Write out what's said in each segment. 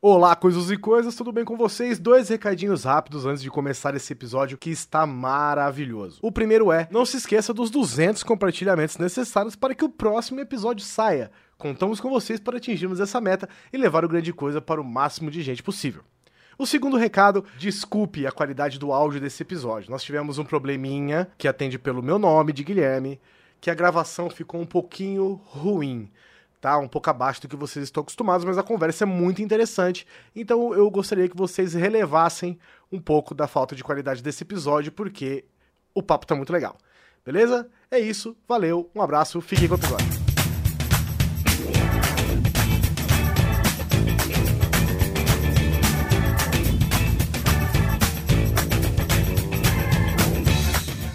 Olá, coisas e coisas, tudo bem com vocês? Dois recadinhos rápidos antes de começar esse episódio que está maravilhoso. O primeiro é: não se esqueça dos 200 compartilhamentos necessários para que o próximo episódio saia. Contamos com vocês para atingirmos essa meta e levar o grande coisa para o máximo de gente possível. O segundo recado, desculpe a qualidade do áudio desse episódio. Nós tivemos um probleminha que atende pelo meu nome de Guilherme, que a gravação ficou um pouquinho ruim tá? Um pouco abaixo do que vocês estão acostumados, mas a conversa é muito interessante. Então eu gostaria que vocês relevassem um pouco da falta de qualidade desse episódio, porque o papo tá muito legal. Beleza? É isso, valeu, um abraço, fiquem com o episódio.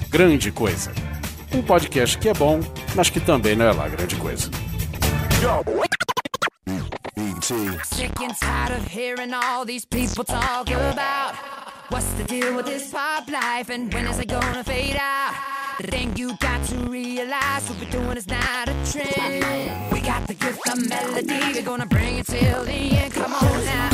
Grande Coisa. Um podcast que é bom, mas que também não é lá grande coisa. Sick and tired of hearing all these people talk about what's the deal with this pop life and when is it gonna fade out? The thing you got to realize what we're doing is not a trend. We got the gift of melody, we're gonna bring it till the end. Come on now.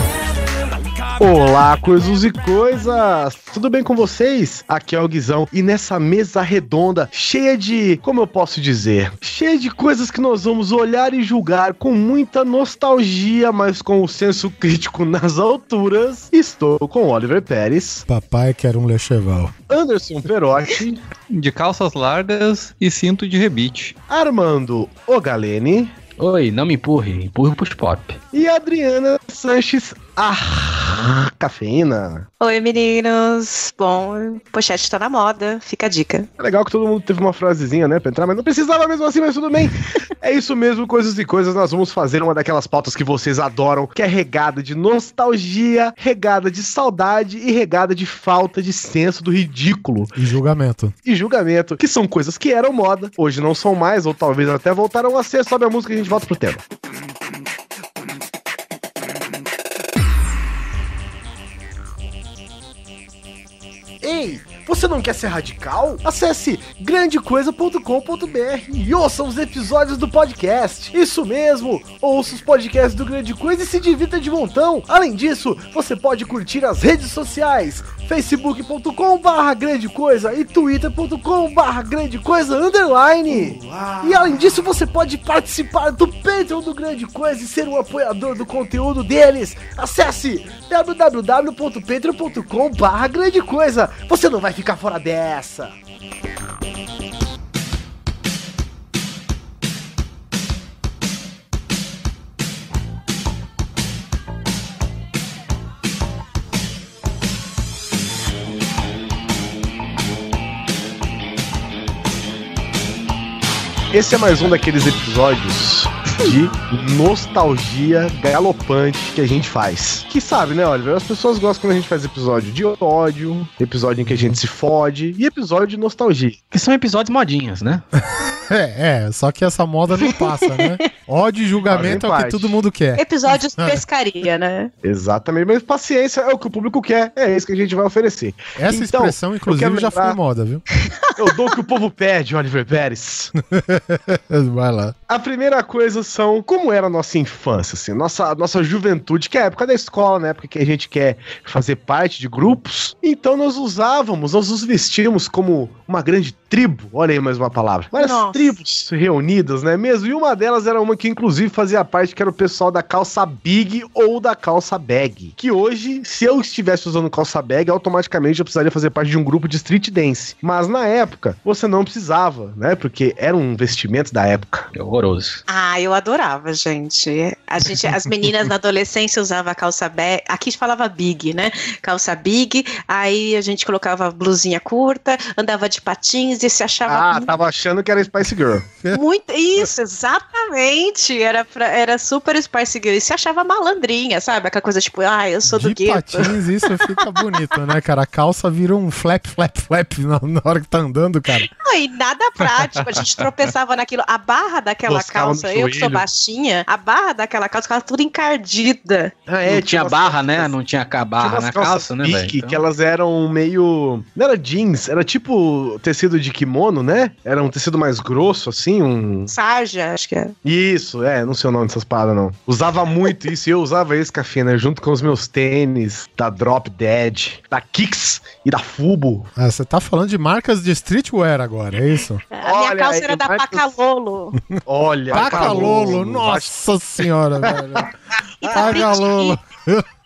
Olá, coisas e coisas! Tudo bem com vocês? Aqui é o Guizão e nessa mesa redonda, cheia de, como eu posso dizer, cheia de coisas que nós vamos olhar e julgar com muita nostalgia, mas com o senso crítico nas alturas, estou com Oliver Pérez, Papai quer um lecheval. Anderson Perotti, De calças largas e cinto de rebite. Armando Ogalene Oi, não me empurre, empurre pros pop. e Adriana Sanches, a cafeína. Oi, meninos. Bom, pochete tá na moda, fica a dica. É legal que todo mundo teve uma frasezinha, né, pra entrar, mas não precisava mesmo assim, mas tudo bem. é isso mesmo, coisas e coisas. Nós vamos fazer uma daquelas pautas que vocês adoram, que é regada de nostalgia, regada de saudade e regada de falta de senso do ridículo E julgamento. e julgamento, que são coisas que eram moda, hoje não são mais, ou talvez até voltaram a ser. Sobe a música e a gente volta pro tema. Ei, você não quer ser radical? Acesse grandecoisa.com.br e ouça os episódios do podcast. Isso mesmo, ouça os podcasts do Grande Coisa e se divirta de montão. Além disso, você pode curtir as redes sociais, facebook.com barra grande coisa e twitter.com barra grande coisa underline. E além disso, você pode participar do Patreon do Grande Coisa e ser um apoiador do conteúdo deles. Acesse www.patreon.com barra grande coisa. Você não vai ficar fora dessa. Esse é mais um daqueles episódios de nostalgia galopante que a gente faz. Que sabe, né, Oliver? As pessoas gostam quando a gente faz episódio de ódio, episódio em que a gente se fode e episódio de nostalgia. Que são episódios modinhos, né? É, é, só que essa moda não passa, né? Ódio e julgamento é o que todo mundo quer. Episódios pescaria, né? Exatamente, mas paciência é o que o público quer, é isso que a gente vai oferecer. Essa Então, expressão, inclusive, já foi lembrar- moda, viu? Eu dou o que o povo pede, Oliver Pérez. Vai lá. A primeira coisa são como era a nossa infância, assim, nossa, nossa juventude, que é a época da escola, na época que a gente quer fazer parte de grupos. Então nós usávamos, nós nos vestíamos como uma grande tribo, olha aí mais uma palavra. Várias Nossa. tribos reunidas, né mesmo? E uma delas era uma que inclusive fazia parte, que era o pessoal da calça big ou da calça bag. Que hoje, se eu estivesse usando calça bag, automaticamente eu precisaria fazer parte de um grupo de street dance. Mas na época, você não precisava, né? Porque era um vestimento da época. É horroroso. Ah, eu adorava, gente. A gente, as meninas na adolescência usavam calça bag, aqui falava big, né? Calça big, aí a gente colocava blusinha curta, andava de patins e se achava Ah, tava achando que era Spice Girl. muito isso, exatamente. Era pra- era super Spice Girl e se achava malandrinha, sabe? Aquela coisa tipo, ah, eu sou do De gueto. patins, isso fica bonito, né, cara? A calça vira um flap, flap, flap na, na hora que tá andando, cara. Não, e nada prático. A gente tropeçava naquilo. A barra daquela daquela calça, eu que sou baixinha, a barra daquela calça ficava tudo encardida. Ah, não tinha barra, calças- né? Não tinha Tinha barra na calça, né, velho? Então- que elas eram meio. Não era jeans, era tipo tecido de kimono, né? Era um tecido mais grosso, assim, um. Sarja, acho que é. Isso, é, não sei o nome dessas paradas, não. Usava muito isso e eu usava esse café, junto com os meus tênis da Drop Dead, da Kicks e da Fubo. Ah, você tá falando de marcas de streetwear agora, é isso? A minha Olha calça era da marcas- Pacalolo. Olha, Pacalolo, nossa senhora, velho. Pacalolo.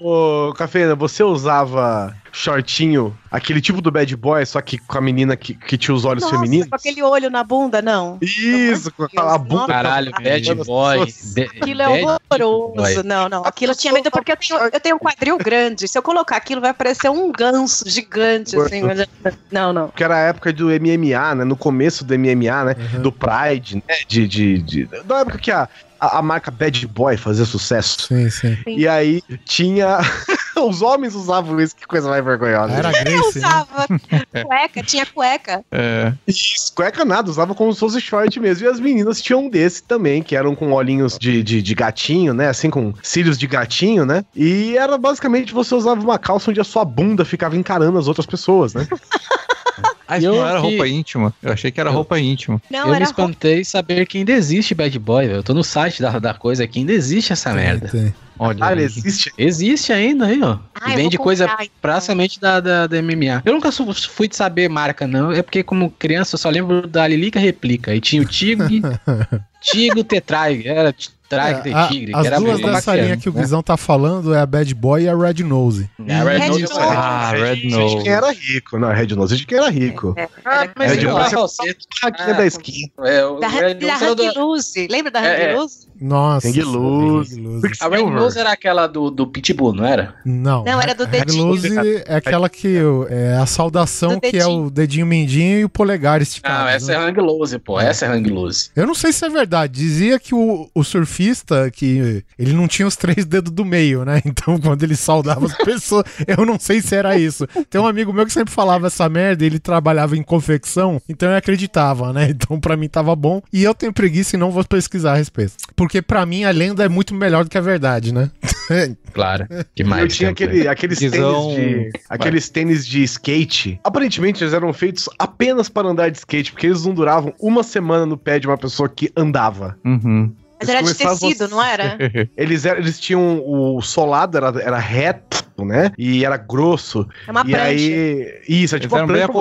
Ô, Cafeína, você usava shortinho, aquele tipo do bad boy, só que com a menina que, que tinha os olhos Nossa, femininos? com aquele olho na bunda, não. Isso, com aquela bunda. Caralho, bad boy. de- Aquilo é horroroso. boy. Não, não. Aquilo eu tinha medo porque eu tenho, eu tenho um quadril grande. Se eu colocar aquilo, vai parecer um ganso gigante, assim. mas- Não, não. Que era a época do MMA, né? No começo do MMA, né? Do Pride, né? De, de, de- Da época que a, a, a marca Bad Boy fazia sucesso. Sim, sim. Sim. E aí tinha. Os homens usavam isso, que coisa mais vergonhosa. Era Eu Grace, né? usava cueca, tinha cueca. É. Isso, cueca nada, usava como se fosse short mesmo. E as meninas tinham um desse também, que eram com olhinhos de, de, de gatinho, né? Assim, com cílios de gatinho, né? E era basicamente você usava uma calça onde a sua bunda ficava encarando as outras pessoas, né? Ah, isso Eu não era que- roupa íntima. Eu achei que era roupa íntima. Não, eu me era roupa. espantei saber que ainda existe bad boy, velho. Eu tô no site da, da coisa aqui, ainda existe essa merda. Tem. Olha. Ah, ele existe. Existe ainda aí, ó. Ah, e eu vende coisa então. praticamente da, da, da MMA. Eu nunca fui de saber marca, não. É porque, como criança, eu só lembro da Lilica Replica. E tinha o Tigre, Tigre Tetrai. Era Tetrai É, a- de Tigre. as que era duas dessa bacana, linha que o né? Visão tá falando é a Bad Boy e a Red Nose. É, a Red Red Nose Nose. é- Ah, Red De Nose. quem era rico. Não, Red Nose de quem era rico. É, Ah, mas Red igual Nose a é é da skin. É, o Da, Red Nose Loose. Lembra da É, é. Loose? Nossa. Hang Loose. Hang Loose. A Red Nose era aquela do, do Pitbull, não era? Não. Não, era do a Hang dedinho. Loose é aquela que é a saudação que é o dedinho mindinho e o polegar esticado. Não, essa né? é Hang Loose, pô. Essa é Hang Loose. Eu não sei se é verdade. Dizia que o, o surfista, que ele não tinha os três dedos do meio, né? Então, quando ele saudava as pessoas, eu não sei se era isso. Tem um amigo meu que sempre falava essa merda, e ele trabalhava em confecção, então eu acreditava, né? Então, pra mim tava bom. E eu tenho preguiça e não vou pesquisar a respeito. Porque pra mim a lenda é muito melhor do que a verdade, né? Claro. Demais. Eu tinha aquele, aqueles Guizão- tênis de. Aqueles tênis de skate. Aparentemente, eles eram feitos apenas para andar de skate, porque eles não duravam uma semana no pé de uma pessoa que andava. Uhum. Mas era de Eles tecido, a- não era? Eles, eram, eles tinham o solado, era, era reto, né? E era grosso. É uma e prancha. aí. Isso, é Eles tipo uma prancha pra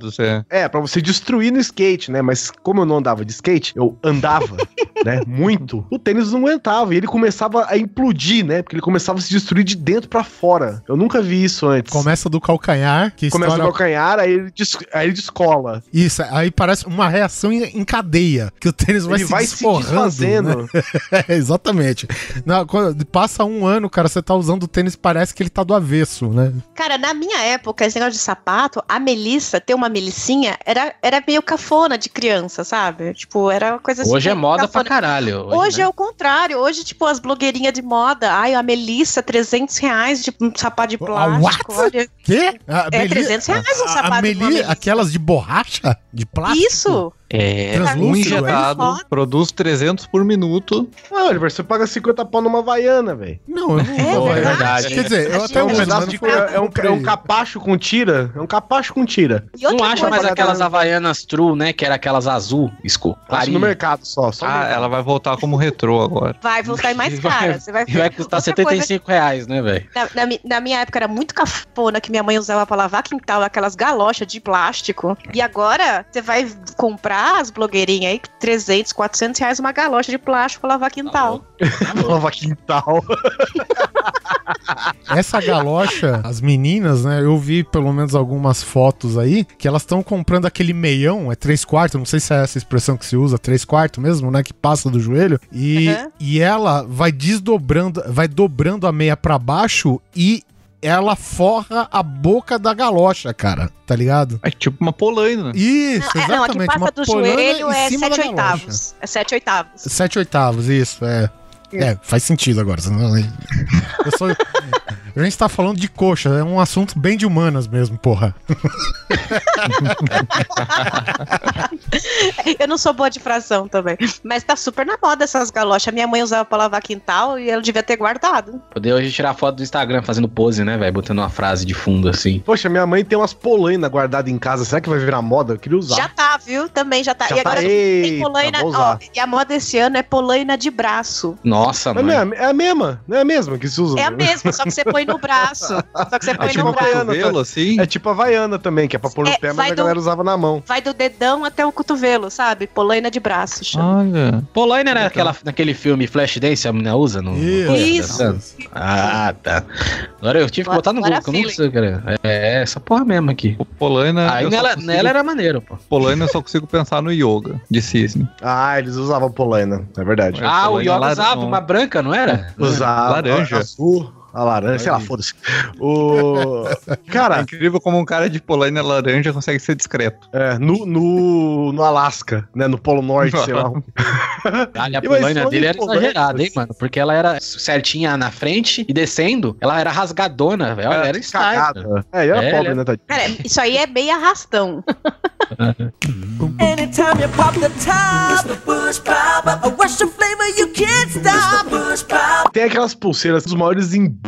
você. é. É, pra você destruir no skate, né? Mas como eu não andava de skate, eu andava, né? Muito. O tênis não aguentava e ele começava a implodir, né? Porque ele começava a se destruir de dentro pra fora. Eu nunca vi isso antes. Começa do calcanhar, que Começa estoura... no calcanhar, aí ele, des- aí ele descola. Isso, aí parece uma reação em, cadeia, que o tênis vai ele se vai se desforrando, desfazendo. né? É, exatamente. Não, quando passa um ano, cara, você tá usando o tênis, parece que ele tá do avesso, né? Cara, na minha época, esse negócio de sapato, a Melissa, ter uma Melicinha, era, era meio cafona de criança, sabe? Tipo, era uma coisa Hoje é moda pra cafona. caralho. Hoje, né? é o contrário. Hoje, tipo, as blogueirinhas de moda. Ai, a Melissa, 300 reais de um sapato de plástico. what? Olha. Quê? A É, 300 reais um a- a sapato de uma Meli- aquelas de borracha? De plástico? Isso! É, Translúcido, um é? injetado, Foda. produz 300 por minuto. Não, Oliver, você paga 50 pau numa Havaiana, velho. Não, eu não É vou. verdade. Quer dizer, eu A até É um pedaço de. É um, é um capacho com tira. É um capacho com tira. E Não acha coisa, mais coisa, aquelas? Havaianas True, né? Que era aquelas azul, escuro. Acho no mercado só. só Ah, mercado. ela vai voltar como retrô agora. vai voltar em mais cara. Você vai E vai custar Outra coisa 75 reais, né, velho? Na, na na minha época era muito cafona que minha mãe usava pra lavar quintal, aquelas galochas de plástico. E agora você vai comprar as blogueirinhas aí, 300, 400 reais uma galocha de plástico pra lavar quintal. Nova quintal. Essa galocha, as meninas, né? Eu vi pelo menos algumas fotos aí que elas estão comprando aquele meião, é três quartos, não sei se é essa expressão que se usa, três quartos mesmo, né? Que passa do joelho. E, Uhum. e ela vai desdobrando, vai dobrando a meia pra baixo e ela forra a boca da galocha, cara. Tá ligado? É tipo uma polaina. Isso, Não, é, não, a que exatamente. passa uma do joelho em é cima da 7 galocha. oitavos. É 7 oitavos. Sete oitavos, isso, é. É, faz sentido agora. senão- Eu sou. A gente tá falando de coxa, é um assunto bem de humanas mesmo, porra. Eu não sou boa de fração também. Mas tá super na moda essas galochas. Minha mãe usava pra lavar quintal e ela devia ter guardado. Poder hoje tirar foto do Instagram fazendo pose, né, velho? Botando uma frase de fundo assim. Poxa, minha mãe tem umas polainas guardadas em casa. Será que vai virar moda? Eu queria usar. Já tá, viu? Também já tá. Já e agora tá. tem polaina. vou Ó, usar. e a moda esse ano é polaina de braço. Nossa, mano. é, é a mesma, não é a mesma que se usa. É a mesma, só que você põe no braço. Só que você põe tipo no uma braço. Cotovelo, assim? É tipo a Havaiana também, que é pra pôr no É, pé, mas a do- galera usava na mão. Vai do dedão até o cotovelo, sabe? Polaina de braço. chama. Olha. Polaina era aquela, naquele filme Flashdance, a menina usa no. no- Isso. Ah, tá. Agora eu tive que botar no Google, eu não sei, cara. É essa porra mesmo aqui. O Polaina. Aí nela, consigo- nela era maneiro, pô. Polaina eu só consigo pensar no yoga de cisne. Ah, eles usavam polaina, é verdade. É, Ah, o Yoga usava uma branca, não era? Usava Laranja. azul, a laranja, sei lá, foda-se. O... É Cara, incrível como um cara de Polaina laranja consegue ser discreto. é, no, no, no Alasca, né, no Polo Norte, sei lá. Olha, a falando dele era exagerada, hein, mano? Porque ela era certinha na frente e descendo, ela era rasgadona, velho. Olha, era cagada. É, e era É, pobre, né, Tadinho? Cara, isso aí é meio arrastão. Anytime you pop the top, bush pop, a rush of flavor you can't stop. Tem aquelas pulseiras dos maiores embustes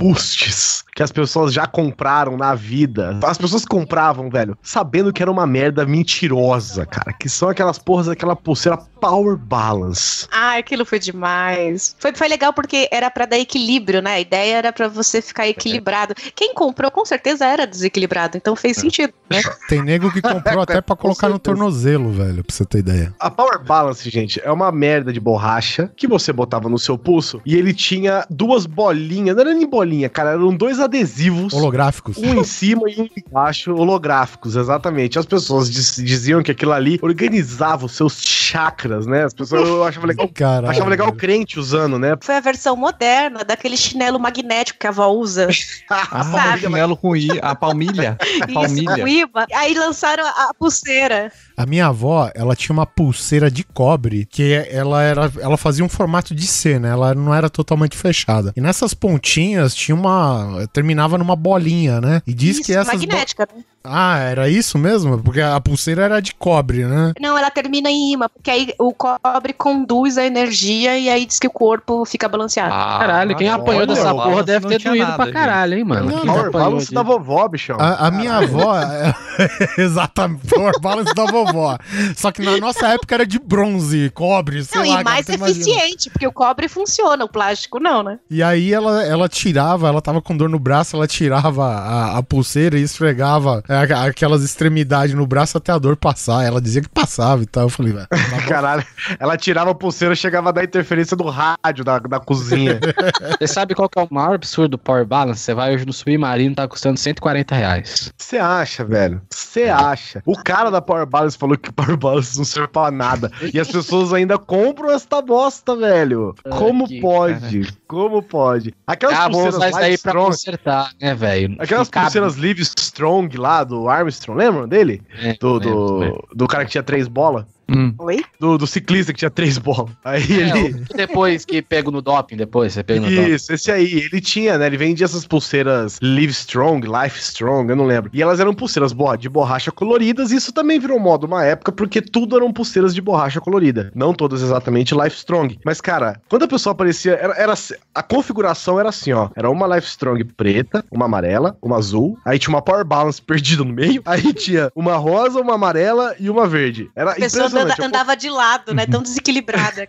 que as pessoas já compraram na vida. As pessoas compravam, velho, sabendo que era uma merda mentirosa, cara. Que são aquelas porras daquela pulseira Power Balance. Ah, aquilo foi demais. Foi, foi legal porque era pra dar equilíbrio, né? A ideia era pra você ficar equilibrado. Quem comprou com certeza era desequilibrado, então fez sentido, né? Tem nego que comprou até pra Com colocar no tornozelo, velho, pra você ter ideia. A Power Balance, gente, é uma merda de borracha que você botava no seu pulso e ele tinha duas bolinhas, não era nem bolinha, cara, eram dois adesivos. Holográficos. Um em cima e um embaixo, holográficos, exatamente. As pessoas diz- diziam que aquilo ali organizava os seus chakras, né? As pessoas eu achava legal, Caralho. achava legal o crente usando, né? Foi a versão moderna daquele chinelo magnético que a avó usa. Ah, Sabe? chinelo com I, a palmilha. A Isso, palmilha. o Iba. Aí lançaram a, a pulseira. A minha avó, ela tinha uma pulseira de cobre que ela era, ela fazia um formato de C, né? Ela não era totalmente fechada. E nessas pontinhas tinha uma, terminava numa bolinha, né? E diz Isso, que essas magnética. né? Ah, era isso mesmo? Porque a pulseira era de cobre, né? Não, ela termina em imã, porque aí o cobre conduz a energia e aí diz que o corpo fica balanceado. Ah, Caralho, quem apanhou olha, dessa porra deve não ter doído nada, pra gente. caralho, hein, mano? Não, Power Balance de- da vovó, bichão. A, a minha avó, é- exatamente, Power Balance da vovó. Só que na nossa época era de bronze, cobre, sei Não, lá. e cara, mais tu imagina. eficiente, porque o cobre funciona, o plástico não, né? E aí ela, ela tirava, ela tava com dor no braço, ela tirava a, a pulseira e esfregava aquelas extremidades no braço até a dor passar. Ela dizia que passava e tal. Eu falei, velho. tá. Caralho, ela tirava a pulseira chegava a dar interferência do rádio da, da cozinha. Você sabe qual que é o maior absurdo do Power Balance? Você vai hoje no Submarino, tá custando 140 reais. Você acha, velho? Você acha? O cara da Power Balance falou que Power Balance não serve pra nada. E as pessoas ainda compram esta bosta, velho. Como que pode? Como pode? Aquelas Ah, pulseiras Live pra Strong, consertar, né, velho? aquelas Fica- pulseiras Live Strong lá do Armstrong, lembram dele? É, Do, do, do cara que tinha três bolas? Hum. Oi? Do, do ciclista que tinha três bolas. Aí É, ele. depois que pego no doping, depois você pega no doping. Isso, esse aí, ele tinha, né? Ele vendia essas pulseiras Live Strong, Life Strong, eu não lembro. E elas eram pulseiras de borracha coloridas, e isso também virou moda uma época, porque tudo eram pulseiras de borracha colorida. Não todas exatamente Life Strong. Mas, cara, quando a pessoa aparecia, era, era assim- a configuração era assim, ó. Era uma Life Strong preta, uma amarela, uma azul, aí tinha uma Power Balance perdida no meio, aí tinha uma rosa, uma amarela e uma verde. Era A andava de lado, né? Tão desequilibrada.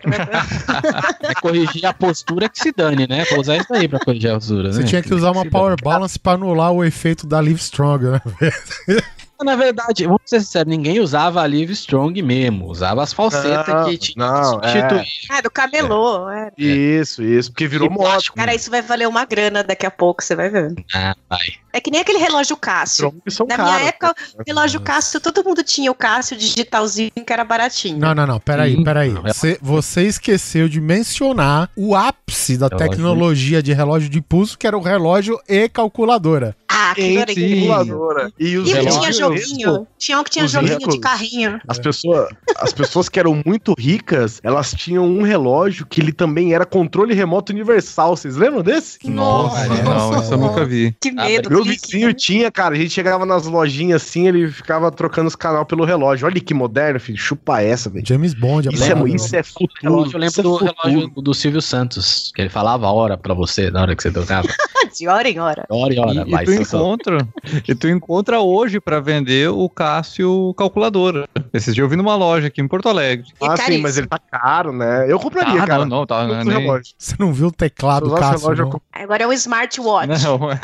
É corrigir a postura que se dane, né? Vou usar isso aí pra corrigir a postura, Você né? tinha que usar uma Power Balance pra anular o efeito da Live Strong, né? Na verdade, vamos ser sinceros, ninguém usava a Live Strong mesmo. Usava as falsetas Não, que tinha não, que substituir. Ah, do camelô. é. Isso, isso, porque virou moda. Cara, isso vai valer uma grana daqui a pouco, você vai ver. Ah, vai. É que nem aquele relógio Cássio. Na caros. minha época, o relógio Cássio, todo mundo tinha o Cássio digitalzinho que era baratinho. Não, não, não, peraí, peraí. Você, você esqueceu de mencionar o ápice da Relógio. tecnologia de relógio de pulso, que era o relógio e calculadora. Ah, calculadora. E os E que tinha relógios- joguinho? Tinha um que tinha os joguinho ricos. de carrinho. As pessoas, as pessoas que eram muito ricas, elas tinham um relógio que ele também era controle remoto universal. Vocês lembram desse? Nossa, não, isso eu nunca vi. Que medo, Meu vizinho tinha, cara. A gente chegava nas lojinhas assim, ele ficava trocando os canal pelo relógio. Olha que moderno, filho. Chupa essa, velho. James Bond, Isso é, isso é futuro. Relógio, eu lembro isso é do futuro. relógio do Silvio Santos, que ele falava a hora pra você na hora que você tocava. De hora em hora. Hora e hora. E, vai, e encontra, e tu encontra hoje pra vender o Cássio calculadora. Esses dias eu vi numa loja aqui em Porto Alegre. E Ah, sim, mas ele tá caro, né? Eu compraria, Ah, cara. não, não, tá, não, é nem- relógio. Você não viu o teclado usasse Cássio? relógio, não? Agora é um smartwatch. Não, é,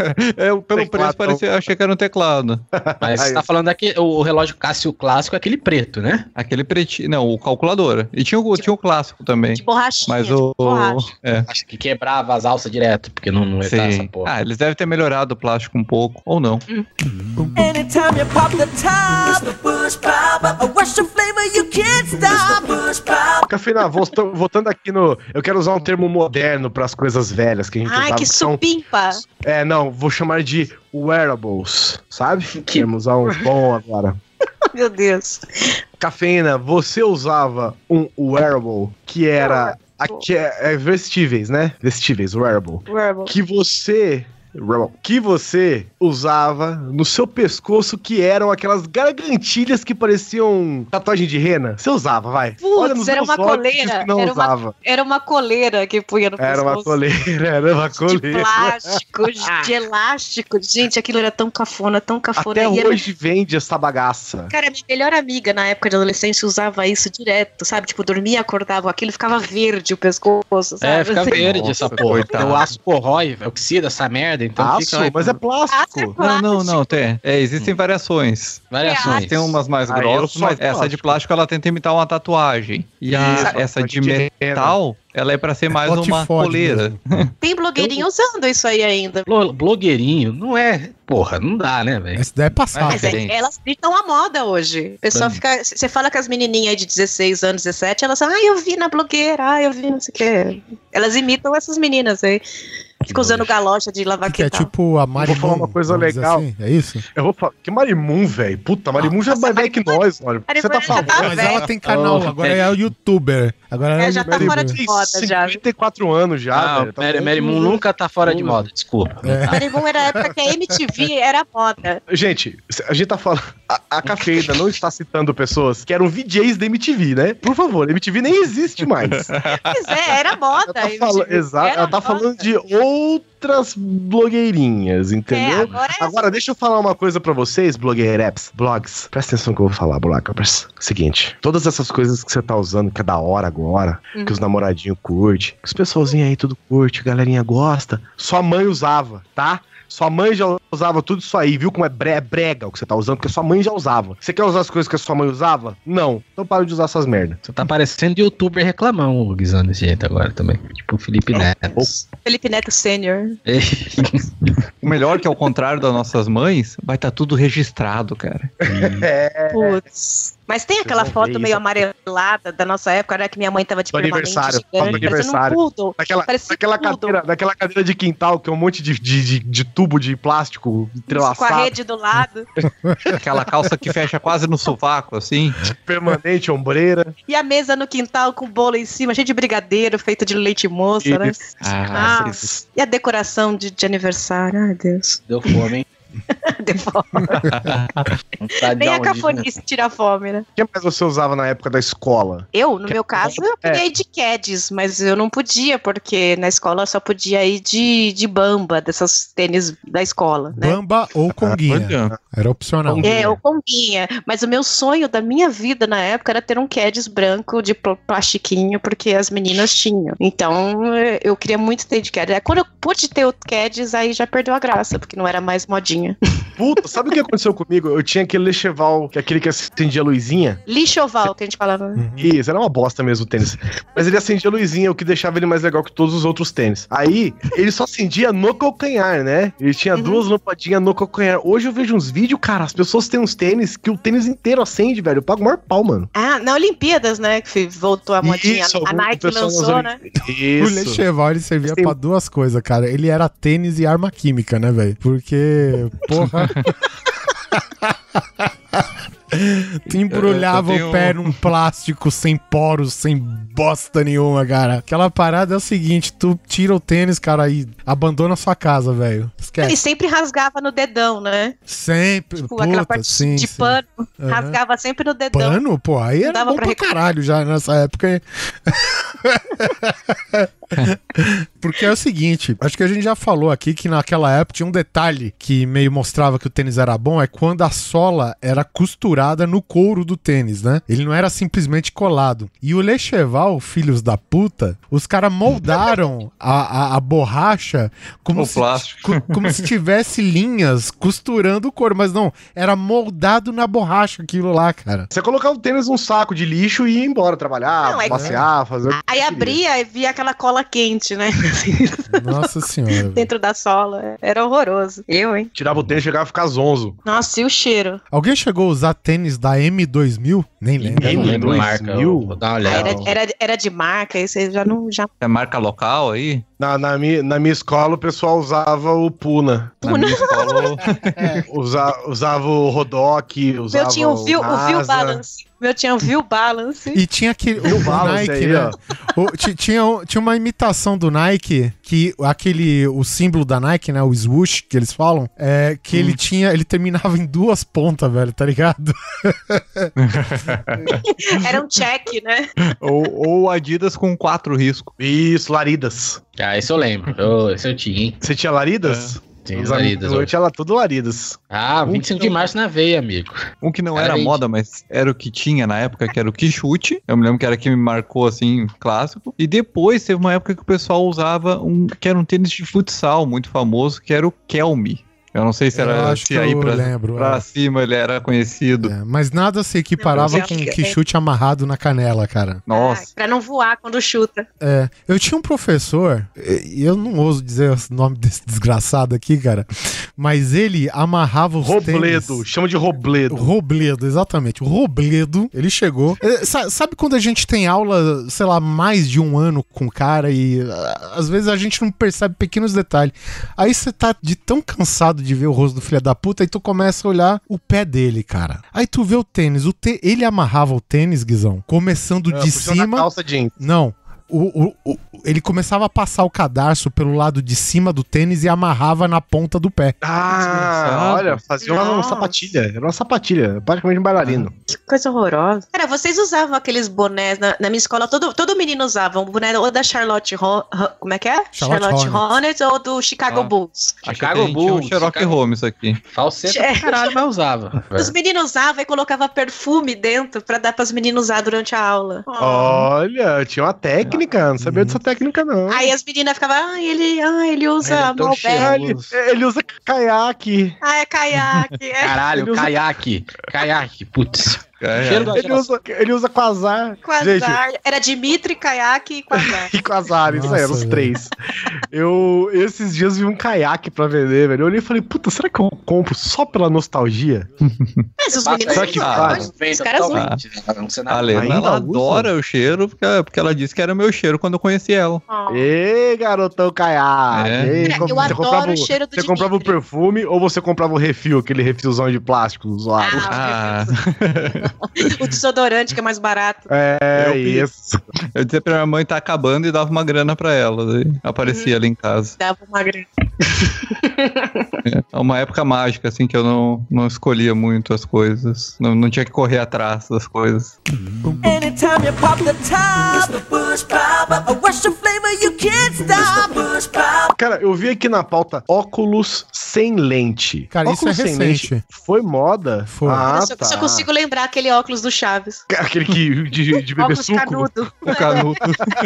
pelo Teclado, preço parecia, achei que era um teclado. Mas você tá falando aqui, o relógio Cássio clássico é aquele preto, né? Aquele pretinho, não, o calculadora. E tinha o, tinha o clássico também. De borrachinha. Mas de o. borracha. É. Acho que quebrava as alças direto, porque não, não essa porra. Ah, eles devem ter melhorado o plástico um pouco, ou não. Anytime you pop the top, the push pop, a rush of flavor you can't stop. Push pop. Cafeína, voltando, aqui no. Eu quero usar um termo moderno pras coisas velhas que a gente Ai, usava. que são- supimpa. É, não, vou chamar de wearables, sabe? Queremos usar um bom agora. Meu Deus. Cafeína, você usava um wearable que era. Aqui é, é vestíveis, né? Vestíveis, wearable. Wearable. Que você. Wearable, Que você usava no seu pescoço que eram aquelas gargantilhas que pareciam tatuagem de rena. Você usava, vai. Putz, era uma coleira, que Não era uma usava. Era uma coleira que punha no Era uma pescoço. coleira, era uma De coleira. plástico, de elástico. Gente, aquilo era tão cafona, tão cafona. Até E era- hoje vende essa bagaça. Cara, minha melhor amiga na época de adolescência usava isso direto, sabe? Tipo, dormia, acordava aquilo, ficava verde o pescoço, sabe? É, fica Assim. verde Nossa, essa porra. coitado. O aço corrói, oxida essa merda, então Aço, fica lá, mas é Aço é plástico. Não, não, não, tem. É, existem variações. variações. Tem umas mais Ah, eu grossas, mas essa de plástico. plástico ela tenta imitar uma tatuagem. E a- Isso, essa de metal, ela é pra ser mais Pode uma coleira. Tem blogueirinho usando isso aí ainda. Blo- Blogueirinho, não é. Porra, não dá, né, velho? Esse daí é passado. Mas é, elas estão à moda hoje. O pessoal fica. Você fala com as menininhas aí de 16 anos, 17, elas falam, ah, eu vi na blogueira, ah, eu vi não sei o quê. Elas imitam essas meninas aí. Ficam usando galocha de lavar Que é quintal. tipo a Marimun. falar uma coisa legal. assim, é isso? Eu vou falar. Que Marimun, velho. Puta, Marimun já é Nossa, mais velho que nós, olha. Você tá falando? tá Mas velho. ela tem canal, Oh, agora é o youtuber. Agora ela É, é já tá fora de moda já. 54 anos já, Ah, velho. Tá Mary, Moon nunca tá fora de moda, desculpa. É. Marimun era a época que a MTV era moda. Gente, a gente tá falando. A, a cafeína não está citando pessoas que eram VJs da MTV, né? Por favor, a MTV nem existe mais. Pois é, era moda. Ela tá, Exato, ela tá falando de outras blogueirinhas, É, entendeu? agora é Agora, deixa eu falar uma coisa pra vocês, blogueireps, blogs. Presta atenção que eu vou falar, bloggers. Seguinte, todas essas coisas que você tá usando, que é da hora agora, que os namoradinhos curte, que os pessoalzinhos aí tudo curte, a galerinha gosta, sua mãe usava, tá? Sua mãe já usava tudo isso aí, viu como é é brega o que você tá usando, porque sua mãe já usava. Você quer usar as coisas que a sua mãe usava? Não. Então para de usar essas merdas. Você tá parecendo youtuber reclamão, o Guizão, desse jeito agora também. Tipo o Felipe Neto. Felipe Neto Sênior. O melhor que ao contrário das nossas mães, vai estar tudo registrado, cara. Putz. Mas tem aquela foto meio amarelada da nossa época, era que minha mãe tava de Do permanente aniversário, gigante, aniversário. um. Daquela, daquela, tudo. cadeira, daquela cadeira de quintal que é um monte de, de, de, de tubo de plástico Com a entrelaçado, rede do lado. Aquela calça que fecha quase no sovaco, assim. permanente, ombreira. E a mesa no quintal com bolo em cima, cheio de brigadeiro, feito de leite moça, né? Ah, Ah, e a decoração de, de aniversário, ai Deus. Deu fome, hein? Nem a um cafonice tira a fome, né? O que mais você usava na época da escola? Eu, no meu caso, eu É. peguei de Keds, mas eu não podia, porque na escola eu só podia ir de, de bamba, dessas tênis da escola, né? Bamba ou Conguinha. olha. Era opcional. É, o Conguinha. Mas o meu sonho da minha vida na época era ter um Keds branco de pl- plastiquinho, porque as meninas tinham. Então eu queria muito ter de Keds. Quando eu pude ter o Keds, aí já perdeu a graça, porque não era mais modinha. Puta, sabe o que aconteceu comigo? Eu tinha aquele Lecheval, que é aquele que acendia a luzinha. Lixoval, que a gente falava. Isso, era uma bosta mesmo o tênis. Mas ele acendia a luzinha, o que deixava ele mais legal que todos os outros tênis. Aí, ele só acendia no calcanhar, né? Ele tinha duas lampadinhas no calcanhar. Hoje eu vejo uns vídeos, cara, as pessoas têm uns tênis que o tênis inteiro acende, velho. Eu pago o maior pau, mano. Ah, na Olimpíadas, né? Que voltou a modinha. Isso, a o Nike lançou, né? O Isso. Lecheval, ele servia Tem- pra duas coisas, cara. Ele era tênis e arma química, né, velho? Porque, porra... Tu embrulhava Eu- eu o pé tenho- num plástico sem poros, sem bosta nenhuma, cara. Aquela parada é o seguinte: tu tira o tênis, cara, e abandona a sua casa, velho. Esquece. sempre rasgava no dedão, né? Sempre. Tipo, aquela Puta, parte sim, de sim. pano, Aham. rasgava sempre no dedão. Pano? Pô, aí era dava bom pra pra caralho já nessa época. Porque é o seguinte, acho que a gente já falou aqui que naquela época tinha um detalhe que meio mostrava que o tênis era bom, é quando a sola era costurada no couro do tênis, né? Ele não era simplesmente colado. E o Lecheval, filhos da puta, os caras moldaram a, a, a borracha como O se, co- como se tivesse linhas costurando o couro, mas não, era moldado na borracha aquilo lá, cara. Você colocava o tênis num saco de lixo e ia embora trabalhar, Não, é- passear, fazer. o que Aí queria. abria e via aquela cola quente, né? Nossa senhora. Dentro da sola. Era horroroso. Eu, hein? Tirava o tênis e chegava a ficar zonzo. Nossa, e o cheiro? Alguém chegou a usar tênis da M2000? Nem lembro. Eu não lembro a M2000? marca. Vou dar uma Ah, olhada. era, era, era de marca, isso aí já não. Já... É marca local aí? Na, na, minha, na minha escola, o pessoal usava o Puna. Na minha escola, Usa, usava o Rodoc, O usava meu tinha o Viu, o Viu. Balance. Meu tinha o Viu Balance. E tinha aquele o Balance Nike, aí, né? O- ti- tinha, tinha uma imitação do Nike que aquele o símbolo da Nike, né, o swoosh que eles falam, é que Hum. ele tinha, ele terminava em duas pontas, velho, tá ligado? Era um check, né? ou, ou Adidas com quatro riscos. Isso, Laridas. Ah, esse eu lembro. Eu, esse eu tinha, hein? Você tinha Laridas? Tinha Os Laridas, eu tinha lá tudo Laridas. Ah, 25 de março na veia, amigo. Um que não era vende. moda, mas era o que tinha na época, que era o Quixute. Eu me lembro que era que me marcou, assim, clássico. E depois teve uma época que o pessoal usava um que era um tênis de futsal muito famoso, que era o Kelme. Eu não sei se Eu era acho se que aí eu pra, lembro, pra é. cima ele era conhecido. É, mas nada se equiparava Não, com é- um que chute amarrado na canela, cara. Nossa. Ah, pra não voar quando chuta. É, eu tinha um professor, e eu não ouso dizer o nome desse desgraçado aqui, cara, mas ele amarrava os Robledo, tênis... chama de Robledo. Robledo, exatamente. O Robledo, ele chegou. É, sa- sabe quando a gente tem aula, sei lá, mais de um ano com o cara e ah, às vezes a gente não percebe pequenos detalhes. Aí você tá de tão cansado de ver o rosto do filho da puta e tu começa a olhar o pé dele, cara. Aí tu vê o tênis. O tê- Ele amarrava o tênis, Guizão, começando É, de cima. calça jeans. Não. O, o- o- ele começava a passar o cadarço pelo lado de cima do tênis e amarrava na ponta do pé. Ah, olha, fazia uma Nossa. sapatilha. Era uma sapatilha, praticamente um bailarino. Que coisa horrorosa. Cara, vocês usavam aqueles bonés na, na minha escola, todo, todo menino usava um boné ou da Charlotte Ho Ho- como é que é? Charlotte Hornets ou do Chicago Ah. Bulls. Chicago gente tinha um Bulls, Sherlock Chicago- Holmes aqui. Falseta É. caralho, mas usava. Os meninos usavam e colocava perfume dentro pra dar pras meninas usar durante a aula. Olha, tinha uma técnica, não sabia dessa técnica, não. Aí as meninas ficavam, ah, ele, ah, ele usa Ele é Malbec. Ele, ele usa caiaque. Ah, é caiaque. É. Caralho, Ele usa- caiaque. Caiaque, putz. É, Cheiro da Ele usa, ele usa quasar. Gente, Quasar. Era Dimitri, caiaque e quasar. e quasar, isso aí, os três. Eu, esses dias vi um caiaque pra vender, velho. Eu olhei e falei, puta, será que eu compro só pela nostalgia? Mas os meninos Será que usam, vale? Os caras usam. A. Lena, ela usa? adora o cheiro, porque, porque ela disse que era o meu cheiro quando eu conheci ela. Ó. Ê, garotão caiaque. É. Ei, É, eu você adoro comprava o cheiro do Você comprava o Dimitri. perfume ou você comprava o refil, aquele refilzão de plástico zoado? Ah, Ah, O desodorante que é mais barato. É, Eu vi. isso. eu dizia pra minha mãe tá acabando e dava uma grana pra ela. Daí aparecia ali em casa. Dava uma grana. É uma época mágica, assim, que eu não, não escolhia muito as coisas. Não, não tinha que correr atrás das coisas. Anytime you pop the top, it's the Bush Pop. A Russian flavor you can't stop. It's the Bush Pop. Cara, eu vi aqui na pauta óculos sem lente. Cara, isso óculos é sem recente. lente foi moda? Foi. Ah, eu só, tá. só consigo lembrar aquele óculos do Chaves. Aquele que, de, de beber óculos suco. canudo. O canuto.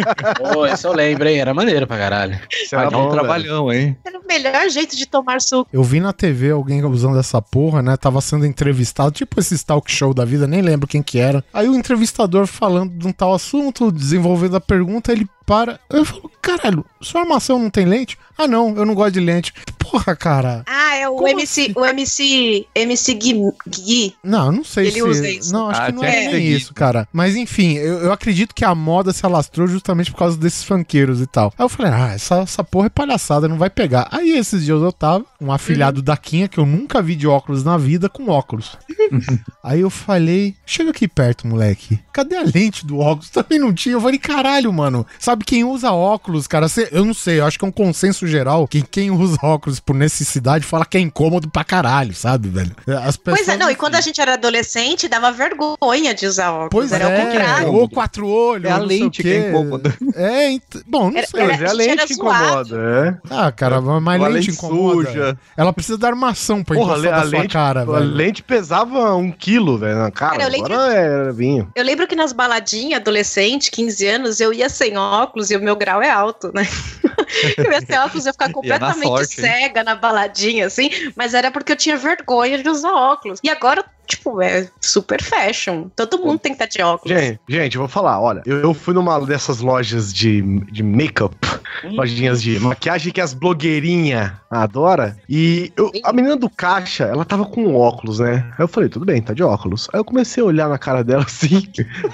Pô, isso eu lembro, hein? Era maneiro pra caralho. Isso era um bom, velho. trabalhão, hein? Era o melhor jeito de tomar suco. Eu vi na TV alguém usando essa porra, né? Tava sendo entrevistado, tipo esse talk show da vida, nem lembro quem que era. Aí o entrevistador falando de um tal assunto, desenvolvendo a pergunta, ele para. Eu falo, caralho, sua armação não tem lente? Ah, não, eu não gosto de lente. Porra, cara. Ah, é o Como MC, assim? o MC, MC Gui, Gui. Não, eu não sei Ele se. usa isso. Não, acho Ah, que não é que nem isso, cara. Mas enfim, eu, eu acredito que a moda se alastrou justamente por causa desses funkeiros e tal. Aí eu falei, ah, essa, essa porra é palhaçada, não vai pegar. Aí esses dias eu tava, um afilhado da Quinha, que eu nunca vi de óculos na vida, com óculos. Aí eu falei, chega aqui perto, moleque. Cadê a lente do óculos? Também não tinha. Eu falei, caralho, mano. Sabe quem usa óculos, cara? Cê- eu não sei, eu acho que é um consenso geral que quem usa óculos por necessidade fala que é incômodo pra caralho, sabe, velho? As pessoas. Pois é, não, e quando a gente era adolescente, dava vergonha de usar óculos. Pois era o é, contrário. ou quatro olhos. É a não sei o lente que é incômoda. É, ent- bom, não Era- sei. era- Mas é a a lente era que incomoda, é. Ah, cara, mas Uma lente lente incomoda. suja. Ela precisa da armação pra Porra, encostar a sua lente, cara, a velho. lente pesava um quilo, velho, na cara. Cara, eu lembro- Agora é vinho. Eu lembro que nas baladinhas, adolescente, 15 anos, eu ia sem óculos e o meu grau é alto, né? eu ia sem óculos, eu ia ficar Ia completamente sorte, hein? Cega na baladinha, assim, mas era porque eu tinha vergonha de usar óculos. E agora, tipo, é super fashion. Todo mundo tem que estar de óculos. Gente, gente, eu vou falar, olha, eu, fui numa dessas lojas de, de make-up, lojinhas de maquiagem que as blogueirinhas adoram, e eu- a menina do caixa, ela tava com óculos, né? Aí eu falei, tudo bem, tá de óculos. Aí eu comecei a olhar na cara dela assim,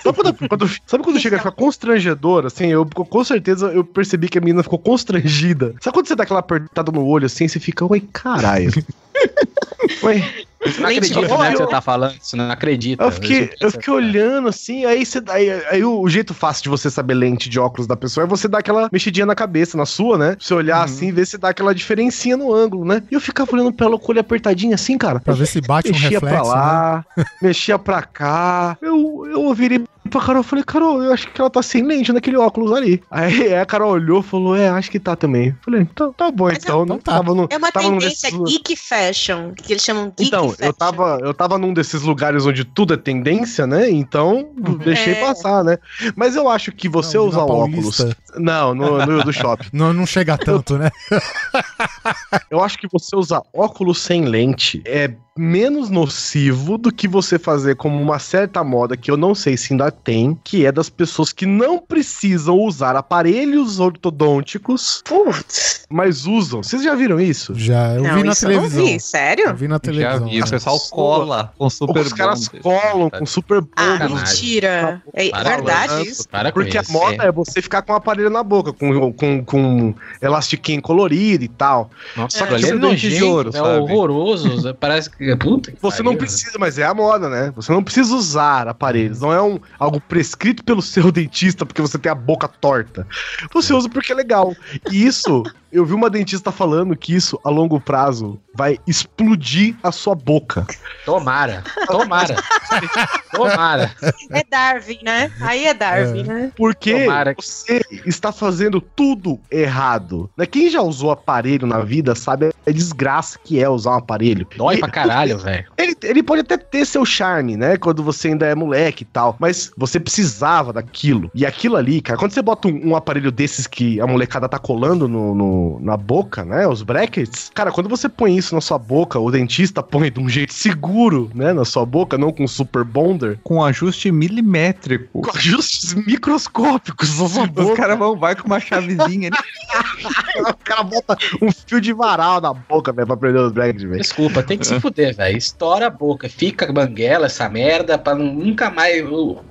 sabe quando, quando- sabe quando chega a ficar constrangedor, assim, eu com certeza eu percebi que a menina ficou constrangida. Sabe quando você dá aquela apertada no olho assim, você fica, oi, caralho. Oi. Não de né, que você tá falando, você não acredita. Eu fiquei, eu você fiquei olhando assim, aí você aí, aí o, o jeito fácil de você saber lente de óculos da pessoa é você dar aquela mexidinha na cabeça, na sua, né? Você olhar assim, ver se dá aquela diferencinha no ângulo, né? E eu ficava olhando pra ela com o olho apertadinho assim, cara. Pra ver se bate um mexia reflexo. pra lá, mexia pra cá. Eu, eu virei pra Carol e falei, Carol, eu acho que ela tá sem lente naquele óculos ali. Aí a Carol olhou e falou, é, acho que tá também. Falei, então tá bom, Mas então. então tá. Tava no, É uma tava num tendência desses- geek fashion, que eles chamam geek então, fashion. eu tava, eu tava num desses lugares onde tudo é tendência, né? Então, deixei É. passar, né? Mas eu acho que você Não, usar óculos. Não, no, no do shopping. Não, não chega tanto, né? Eu acho que você usar óculos sem lente é menos nocivo do que você fazer como uma certa moda que eu não sei se ainda tem, que é das pessoas que não precisam usar aparelhos ortodônticos, Putz, mas usam. Vocês já viram isso? Já, eu não, vi na isso eu não televisão. vi, Eu sério? vi na Já televisão. vi, o né? pessoal cola com super Os caras bonder. colam com super Ah, bonder. mentira. É verdade isso? Porque a moda é você ficar com o aparelho na boca, com, com, com elastiquinho colorido e tal. Nossa, Só que é não nojento, de ouro, é sabe? horroroso. Parece que. Puta que Você não pariu. precisa, mas é a moda, né? Você não precisa usar aparelhos. Não é um, algo prescrito pelo seu dentista porque você tem a boca torta. Você usa porque é legal. E isso, eu vi uma dentista falando que isso, a longo prazo, vai explodir a sua boca. Tomara, tomara. tomara. É Darwin, né? Aí é Darwin, né? Porque Tomara você está fazendo tudo errado. Né? Quem já usou aparelho na vida sabe a desgraça que é usar um aparelho. Dói E- pra caralho, velho. Ele, ele pode até ter seu charme, né? Quando você ainda é moleque e tal. Mas você precisava daquilo. E aquilo ali, cara, quando você bota um, um aparelho desses que a molecada tá colando no, no- na boca, né? Os brackets. Cara, quando você põe isso na sua boca, o dentista põe de um jeito seguro, né? Na sua boca, não com super bonder. Com ajuste milimétrico. Com ajustes microscópicos na sua Os boca. caras vai com uma chavezinha. ali. O cara bota um fio de varal na boca, velho, pra prender os brackets, velho. Desculpa, tem que se fuder, velho. Estoura a boca, fica banguela essa merda pra nunca mais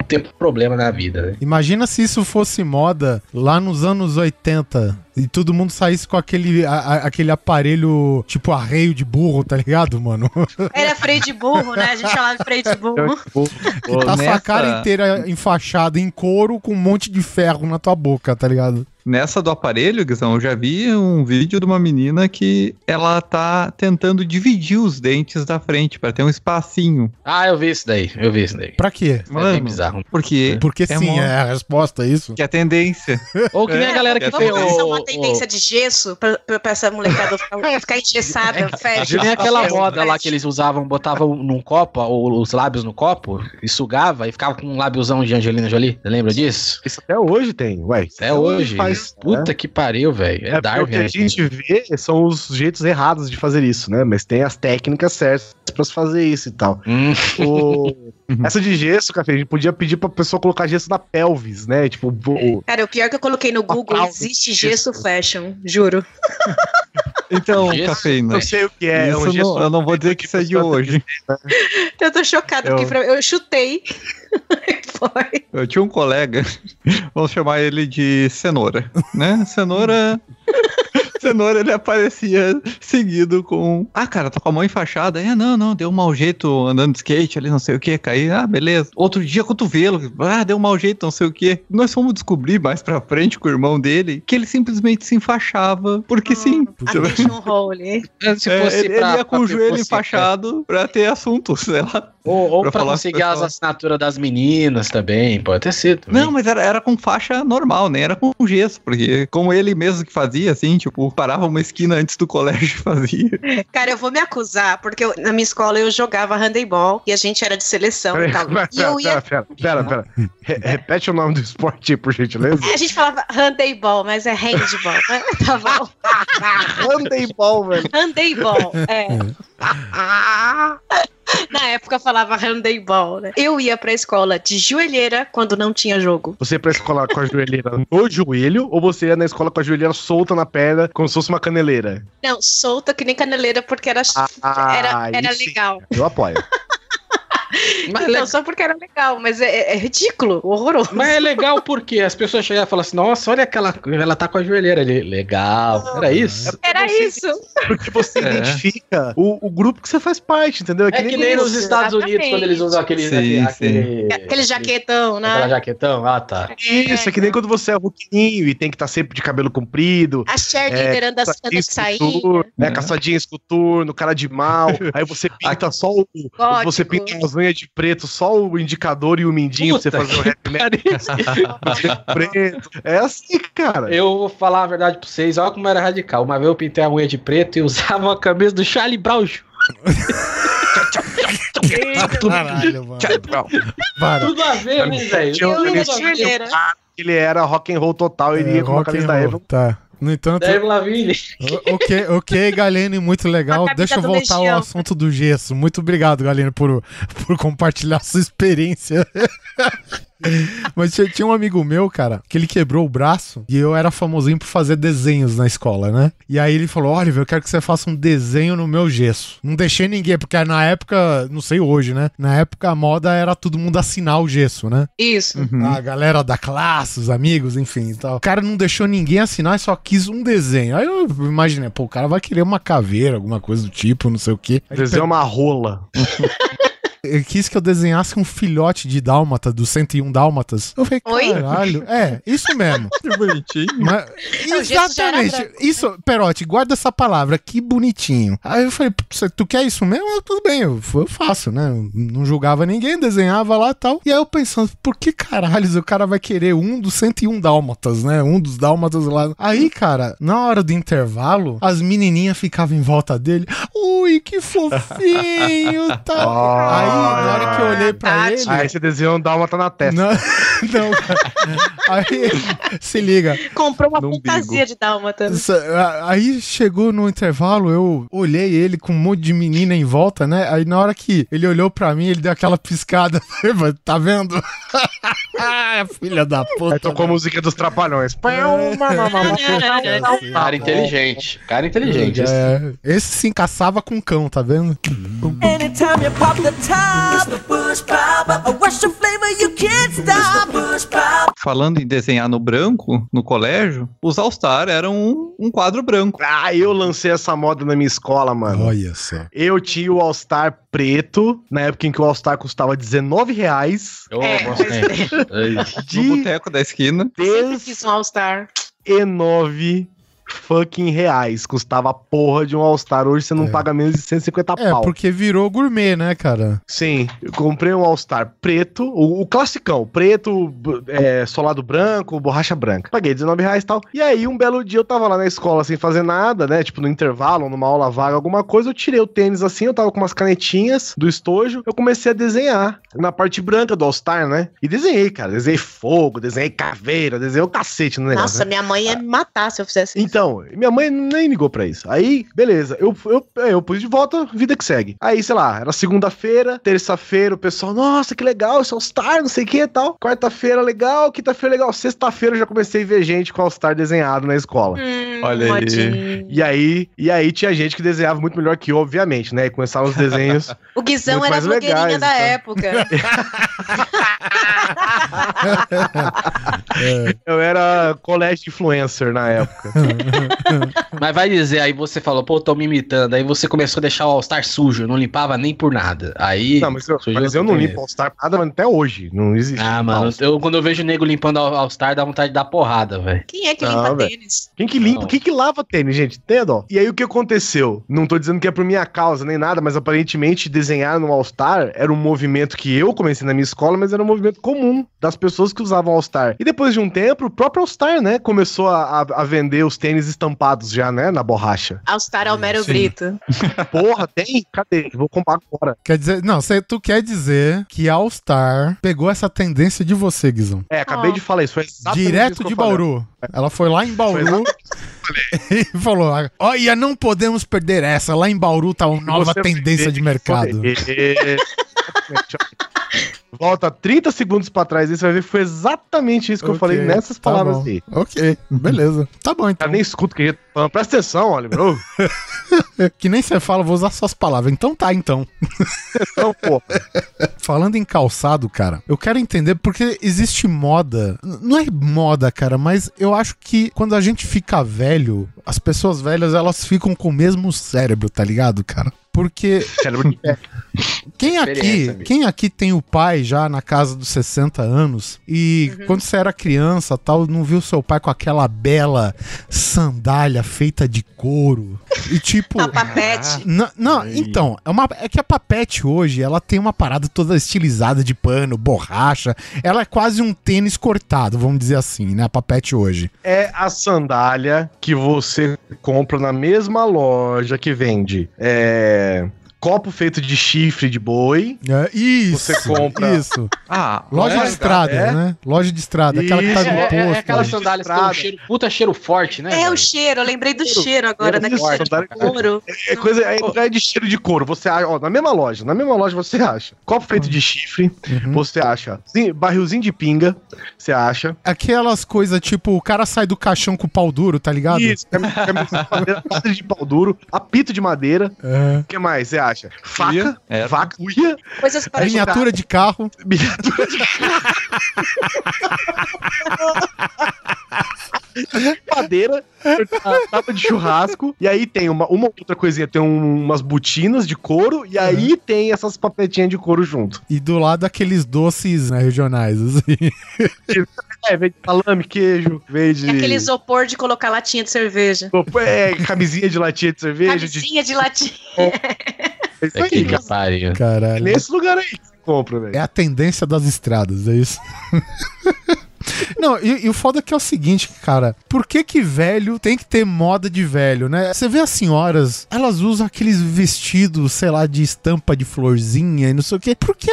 ter problema na vida, né? Imagina se isso fosse moda lá nos anos 80 e todo mundo saísse com aquele, a- a- aquele aparelho tipo arreio de burro, tá ligado, mano? Era freio de burro, né? A gente chamava de freio de burro. Que tá a sua nessa- cara inteira enfaixada em couro com um monte de ferro na tua boca, tá ligado? Nessa do aparelho, Guizão, eu já vi um vídeo de uma menina que ela tá tentando dividir os dentes da frente pra ter um espacinho. Ah, eu vi isso daí, eu vi isso daí. Pra quê? É bem bizarro. Porque, Porque é sim, mó- é a resposta, é isso. que é a tendência. Ou que nem a galera que é, tem Vamos lançar uma tendência de gesso pra, pra, essa molecada ficar, ficar engessada, que fecha. nem aquela moda lá que eles usavam, botavam num copo, o- os lábios no copo, e sugava e ficava com um lábiozão de Angelina Jolie. Você lembra disso? Isso até hoje tem, ué. Até hoje. Faz, Puta que pariu, velho. É, É, Darwin. o que a né? gente vê são os jeitos errados de fazer isso, né? Mas tem as técnicas certas pra se fazer isso e tal. Hum, O- Essa de gesso, café, a gente podia pedir pra pessoa colocar gesso na pelvis, né? Tipo, o- Cara, o pior é que eu coloquei no Google, existe gesso fashion, juro. Então, Gesso? cafeína. eu sei o que é. é Isso um não- eu não vou dizer que isso é de hoje. Eu tô chocada, Eu- porque pra- eu chutei. Foi. Eu tinha um colega, vamos chamar ele de Cenoura, né? Cenoura. Cenoura, ele aparecia seguido com. Ah, cara, tô com a mão enfaixada. É, não, não, deu um mau jeito andando de skate ali, não sei o que, caí. Ah, beleza. Outro dia, cotovelo. Ah, deu um mau jeito, não sei o que. Nós fomos descobrir mais pra frente com o irmão dele que ele simplesmente se enfaixava. Porque sim. Attention hole. se É, fosse ele, ele pra- ia com o joelho enfaixado pra ter assunto, sei lá. Ou, ou pra pra, falar conseguir as assinaturas das meninas também, pode ter sido. também. Não, mas era, era com faixa normal, nem era com gesso, porque como ele mesmo que fazia, assim, tipo, parava uma esquina antes do colégio e fazia. Cara, eu vou me acusar, porque eu- na minha escola eu jogava handebol e a gente era de seleção e tal. Pera, E eu pera, ia. pera, pera, pera. Re- repete o nome do esporte, aí, por gentileza. A gente falava handebol, mas é handball. né? Tá bom. Handebol, velho. Handebol, é. Na época falava handebol, né? Eu ia pra escola de joelheira quando não tinha jogo. Você ia pra escola com a joelheira no joelho ou você ia na escola com a joelheira solta na perna, como se fosse uma caneleira? Não, solta que nem caneleira porque era, Ah, era, era sim. legal. Eu apoio. Mas, Não, le- só porque era legal, mas é, é ridículo, horroroso. mas é legal porque as pessoas chegavam e falavam assim: Nossa, olha aquela. Ela tá com a joelheira ali. Legal. Era isso? Era Você- isso. Porque você É. identifica o, o grupo que você faz parte, entendeu? É que nem nos Estados Unidos, quando eles usam aquele. Sim, aquele, Aquele jaquetão, Aquela né? jaquetão. Ah, tá. Isso, é que nem quando você é roquinho e tem que estar sempre de cabelo comprido. A anda, anda Caçadinha saindo. esculturno, né? Né? Caçadinha esculturno, cara de mal. Aí você pinta só o. Gótico. Você pinta as unhas de preto, só o indicador e o mindinho Puta pra você fazer o rap metal preto. É assim, cara. Eu vou falar a verdade pra vocês, olha como era radical. Uma vez eu pintei a unha de preto e usava uma camisa do Charlie Brown. Caralho, mano. Para. Tudo a ver, né, velho? Ia ele era rock and roll total, ele É, ia com rock camisa da Evan. Tá. No entanto, Dave Lavigne. o- ok, ok, Galene, muito legal. Deixa eu voltar ao assunto do gesso. Muito obrigado, Galene, por, por compartilhar sua experiência. Mas tinha, tinha um amigo meu, cara, que ele quebrou o braço e eu era famosinho por fazer desenhos na escola, né? E aí ele falou: Oliver, eu quero que você faça um desenho no meu gesso. Não deixei ninguém, porque na época, não sei hoje, né? Na época a moda era todo mundo assinar o gesso, né? Isso. Uhum. A galera da classe, os amigos, enfim e tal. O cara não deixou ninguém assinar, só quis um desenho. Aí eu imaginei, pô, o cara vai querer uma caveira, alguma coisa do tipo, não sei o quê. Aí ele Desenhar uma rola. ele quis que eu desenhasse um filhote de dálmata, dos 101 dálmatas. Eu falei, Oi? caralho. É, isso mesmo. Que bonitinho. Mas- exatamente. Isso, Perote, guarda essa palavra, que bonitinho. Aí eu falei, "Cê- tu quer isso mesmo? Ah, tudo bem, eu, eu faço, né? Eu não julgava ninguém, desenhava lá e tal. E aí eu pensando, por que caralhos o cara vai querer um dos 101 dálmatas, né? Um dos dálmatas lá. Aí, cara, na hora do intervalo, as menininhas ficavam em volta dele. Ui, que fofinho, tal. Aí, na hora que eu olhei pra Tati. ele... Aí você desenhou um dálmata na testa. Não, não, cara. Aí, se liga. Comprou uma fantasia de dálmata. Aí chegou no intervalo, eu olhei ele com um monte de menina em volta, né? Aí na hora que ele olhou pra mim, ele deu aquela piscada. tá vendo? Ah, Filha da puta. Aí tocou a música dos trapalhões. Cara inteligente. Cara inteligente. É, esse se encaçava com cão, tá vendo? Anytime you pop the top, Falando em desenhar no branco, no colégio, os All-Star eram um, um quadro branco. Ah, eu lancei essa moda na minha escola, mano. Olha só. Eu tinha o All-Star preto, na época em que o All-Star custava 19 reais. Eu É, gostei. Ai. No De boteco da esquina. Sempre des... quis um All-Star. 109 fucking reais. Custava a porra de um All-Star. Hoje você não É. paga menos de 150 É, pau. porque virou gourmet, né, cara? Sim, eu comprei um All-Star preto, o, o classicão, preto, é, solado branco, borracha branca. Paguei 19 reais e tal. E aí, um belo dia, eu tava lá na escola sem fazer nada, né? Tipo, no intervalo, numa aula vaga, alguma coisa. Eu tirei o tênis assim, eu tava com umas canetinhas do estojo. Eu comecei a desenhar na parte branca do All-Star, né? E desenhei, cara. Desenhei fogo, desenhei caveira, desenhei o cacete no negócio. Nossa, né? minha mãe ia me matar se eu fizesse isso. Então, minha mãe nem ligou pra isso. Aí, beleza, eu, eu, eu pus de volta, vida que segue. Aí, sei lá, era segunda-feira, terça-feira, o pessoal, nossa, que legal, esse All-Star, não sei o que e tal. Quarta-feira, legal, quinta-feira, legal. Sexta-feira eu já comecei a ver gente com All-Star desenhado na escola. Hum, Olha aí. E aí, e aí tinha gente que desenhava muito melhor que eu, obviamente, né? E começaram os desenhos. O Guizão era a blogueirinha legais, da então. época. eu era colégio influencer na época. Mas vai dizer, aí você falou, pô, tô me imitando. Aí você começou a deixar o All-Star sujo, não limpava nem por nada. Aí. Não, mas eu, mas eu não limpo All-Star nada até hoje. Não existe. Ah, mano, eu, quando eu vejo o nego limpando o All-Star, dá vontade de dar porrada, velho. Quem é que Não, limpa tênis? Quem que limpa, Não. quem que lava tênis, gente? Dó. E aí o que aconteceu? Não tô dizendo que é por minha causa nem nada, mas aparentemente desenhar no All-Star era um movimento que eu comecei na minha escola, mas era um movimento comum das pessoas que usavam All-Star. E depois de um tempo, o próprio All-Star, né, começou a, a- vender os tênis estampados já, né, na borracha. All-Star Almero Sim. Brito. Porra, tem? Cadê? Vou comprar agora. Quer dizer, não, cê, tu quer dizer que All Star pegou essa tendência de você, Guizão. É, acabei Ó. de falar isso. Foi isso Direto que de. Bauru. Ela foi lá em Bauru e falou: Olha, não podemos perder essa. Lá em Bauru tá uma nova tendência de mercado. Volta 30 segundos pra trás e você vai ver que foi exatamente isso que eu Ok, falei nessas tá palavras bom. aí. Ok, beleza. Tá bom então. Cara, nem escuta o que falando. Presta atenção, Oliver. Que nem você fala, vou usar suas palavras. Então tá, então. Atenção, pô. Falando em calçado, cara, eu quero entender porque existe moda. Não é moda, cara, mas eu acho que quando a gente fica velho, as pessoas velhas elas ficam com o mesmo cérebro, tá ligado, cara? Porque Cérebro de pé. Quem aqui, quem aqui tem o pai já na casa dos 60 anos e quando você era criança, tal, não viu seu pai com aquela bela sandália feita de couro e tipo A papete. Não, não, então, é, uma, é que a Papete hoje, ela tem uma parada toda estilizada de pano, borracha. Ela é quase um tênis cortado, vamos dizer assim, né? A Papete hoje. É a sandália que você compra na mesma loja que vende é, copo feito de chifre de boi. É, isso. Você compra- Isso. Ah, Loja de olha, estrada, é? né? Loja de estrada, aquela que tá Isso, no É, é, é posto. aquela né? sandália que tem um cheiro, puta cheiro forte, né? É velho? o cheiro, eu lembrei do cheiro agora, É daquele isso, cheiro de sandália- couro. É coisa, é, é de cheiro de couro. Você acha, ó, na mesma loja, na mesma loja você acha. Copo feito de chifre, Uhum. você acha. Sim, barrilzinho de pinga, você acha. Aquelas coisas tipo, o cara sai do caixão com o pau duro, tá ligado? Isso, camisa de madeira, de pau duro, apito de madeira. É. O que mais você acha? Faca, Uia, vaca, uia, Coisas para Miniatura de carro. miniatura de madeira, tapa de churrasco, e aí tem uma, uma outra coisinha, tem um- umas botinas de couro, e aí tem essas papetinhas de couro junto. E do lado aqueles doces né, regionais, assim. É, vem de salame, queijo, vem de... É aquele isopor de colocar latinha de cerveja. É, camisinha de latinha de cerveja, de... Camisinha de latinha. É isso É aí, que pariu. É Caralho. nesse lugar aí que você compra, velho. É a tendência das estradas, é isso. Não, e, e o foda é que é o seguinte, cara. Por que que velho tem que ter moda de velho, né? Você vê as senhoras, elas usam aqueles vestidos, sei lá, de estampa de florzinha e não sei o quê. Por que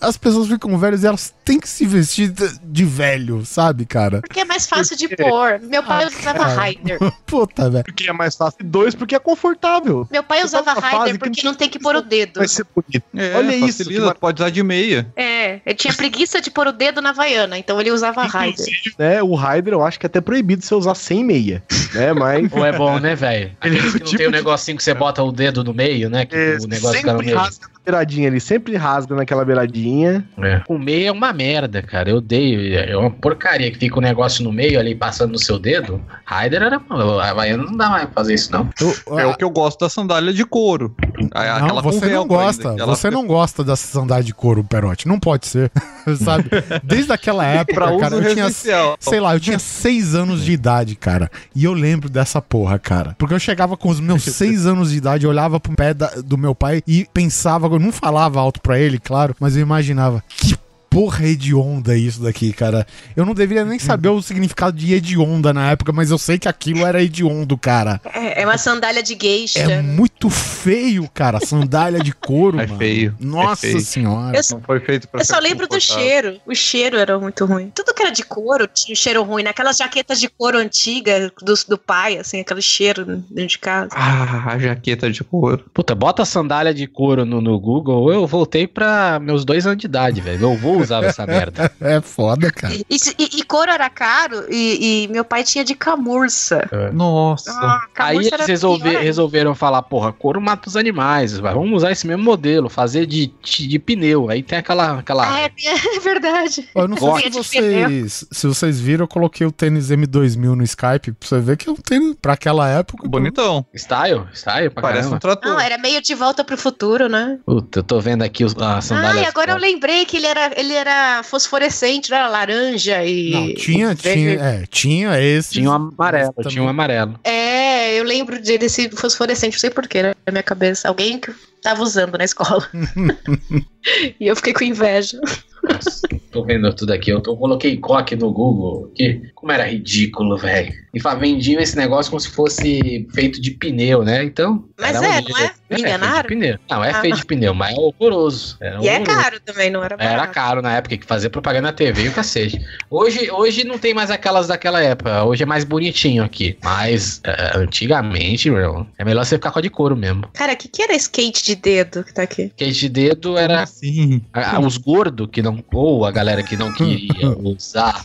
as pessoas ficam velhas e elas têm que se vestir de, de velho, sabe, cara? Porque é mais fácil de pôr. Meu pai usava Raider. Puta, velho. Porque é mais fácil. Dois, porque é confortável. Meu pai Você usava Raider que porque não tem que pôr o dedo. Vai ser bonito. É, Olha isso, facilita, que mar- pode usar de meia. É, ele tinha preguiça de pôr o dedo na Havaiana, então ele usava Raider. Né, o Raider eu acho que é até proibido você usar sem meia, né, mas... Ou é bom, né, velho? Ele é tipo tem o de- negocinho que você bota o dedo no meio, né? Que É, o negócio fica no sempre meio. rasga beiradinha ali, sempre rasga naquela beiradinha. É. O meio é uma merda, cara. Eu odeio. É uma porcaria que fica o negócio no meio ali passando no seu dedo. Raider era. A Havaiana não dá mais pra fazer isso, não. Eu- É o que eu gosto da sandália de couro. Não, você não gosta. ainda, ela Você fica- não gosta dessa sandália de couro, Perote. Não pode ser. Sabe? Desde aquela época, cara, eu tinha, sei lá, eu tinha seis anos de idade, cara. E eu lembro dessa porra, cara. Porque eu chegava com os meus seis anos de idade, olhava pro pé da- do meu pai e pensava, eu não falava alto pra ele, claro, mas eu imaginava, que porra hedionda isso daqui, cara. Eu não deveria nem saber o significado de hedionda na época, mas eu sei que aquilo era hediondo, cara. É, é uma sandália de geisha. É muito feio, cara. Sandália de couro, É mano. feio, Nossa é feio. senhora. Eu, Não foi feito pra eu só lembro do cheiro. O cheiro era muito ruim. Tudo que era de couro tinha um cheiro ruim. Naquelas jaquetas de couro antiga do, do pai, assim, aquele cheiro dentro de casa. Ah, a jaqueta de couro. Puta, bota sandália de couro no, no Google. Eu voltei pra meus dois anos de idade, velho. Eu vou usar essa merda. É foda, cara. E, e- e couro era caro e, e meu pai tinha de camurça. Nossa. Ah, Aí camurça eles era resolve- pior ainda. resolveram falar, porra, couro mata os animais, vamos usar esse mesmo modelo, fazer de, de, pneu. Aí tem aquela. aquela... É, é verdade. Eu não sei se vocês, se vocês viram, eu coloquei o tênis M2000 no Skype, pra você ver que é um tênis pra aquela época. Bonitão. Style? Style pra Parece um caramba. trator. Não, era meio de volta pro futuro, né? Puta, eu tô vendo aqui os- a sandália. Ai, agora eu lembrei que ele era, ele era fosforescente, não era laranja e. Não, tinha, tinha, é, tinha esse. Tinha um amarelo, Também. tinha um amarelo. É, eu lembro dele esse fosforescente, não sei porquê, né? Na minha cabeça. Alguém que tava usando na escola. e eu fiquei com inveja. Tô vendo tudo aqui. Eu, tô- eu coloquei coque no Google. Que, como era ridículo, velho. E vendiam esse negócio como se fosse feito de pneu, né? Então. Mas era é, horrível. não é? Me feito enganaram? de pneu. Não, é Ah. feito de pneu, mas é horroroso. Era E é horroroso. caro também, não era barato. Era caro na época que fazia propaganda na TV e o cacete. Hoje, hoje não tem mais aquelas daquela época. Hoje é mais bonitinho aqui. Mas é, antigamente, meu, é melhor você ficar com a de couro mesmo. Cara, o que, que era skate de dedo que tá aqui? Skate de dedo era assim. a- a- os gordos que não. Ou a galera que não queria usar,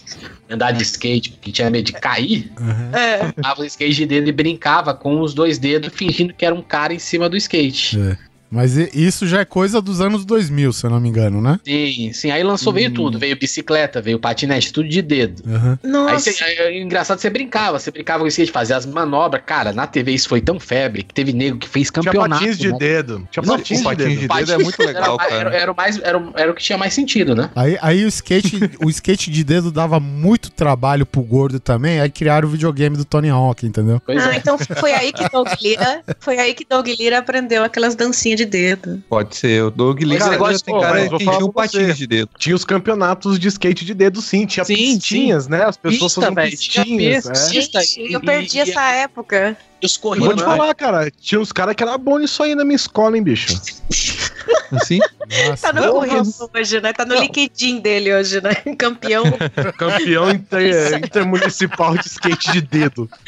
andar de skate, que tinha medo de cair, Uhum. É. o skate de dedo e brincava com os dois dedos, fingindo que era um cara em cima do skate. É. Mas isso já é coisa dos anos 2000, se eu não me engano, né? Sim, sim. Aí lançou, veio Hum. tudo. Veio bicicleta, veio patinete, tudo de dedo. Uhum. Aí Nossa. cê, aí, é engraçado, você brincava, você brincava com o skate, fazia as manobras. Cara, na TV isso foi tão febre que teve nego que fez Tinha campeonato. patins de né? dedo. Tinha Não, patins, o patins de de dedo. dedo é muito legal, era, cara. Era, era o mais, era, o- era o que tinha mais sentido, né? Aí, aí o skate, o skate de dedo dava muito trabalho pro gordo também, aí criaram o videogame do Tony Hawk, entendeu? Pois Ah, é. então foi aí que Doug Lira, foi aí que Doug Lira aprendeu aquelas dancinhas de dedo. Pode ser. O Doug Lee Cara, mas, tem pô, cara vou que falar tinha um patins de dedo. Tinha os campeonatos de skate de dedo, sim. Tinha Sim, pistinhas, né? As pessoas Pista, faziam pistinhas. pista. é. Pista, Gente, e- eu perdi e- essa época. Os Eu Vou corridos. te falar, cara, tinha uns caras que era bom nisso aí na minha escola, hein, bicho? Assim? Tá Nossa, no currículo hoje, né? Tá no LinkedIn dele hoje, né? Campeão. Campeão inter- intermunicipal de skate de dedo.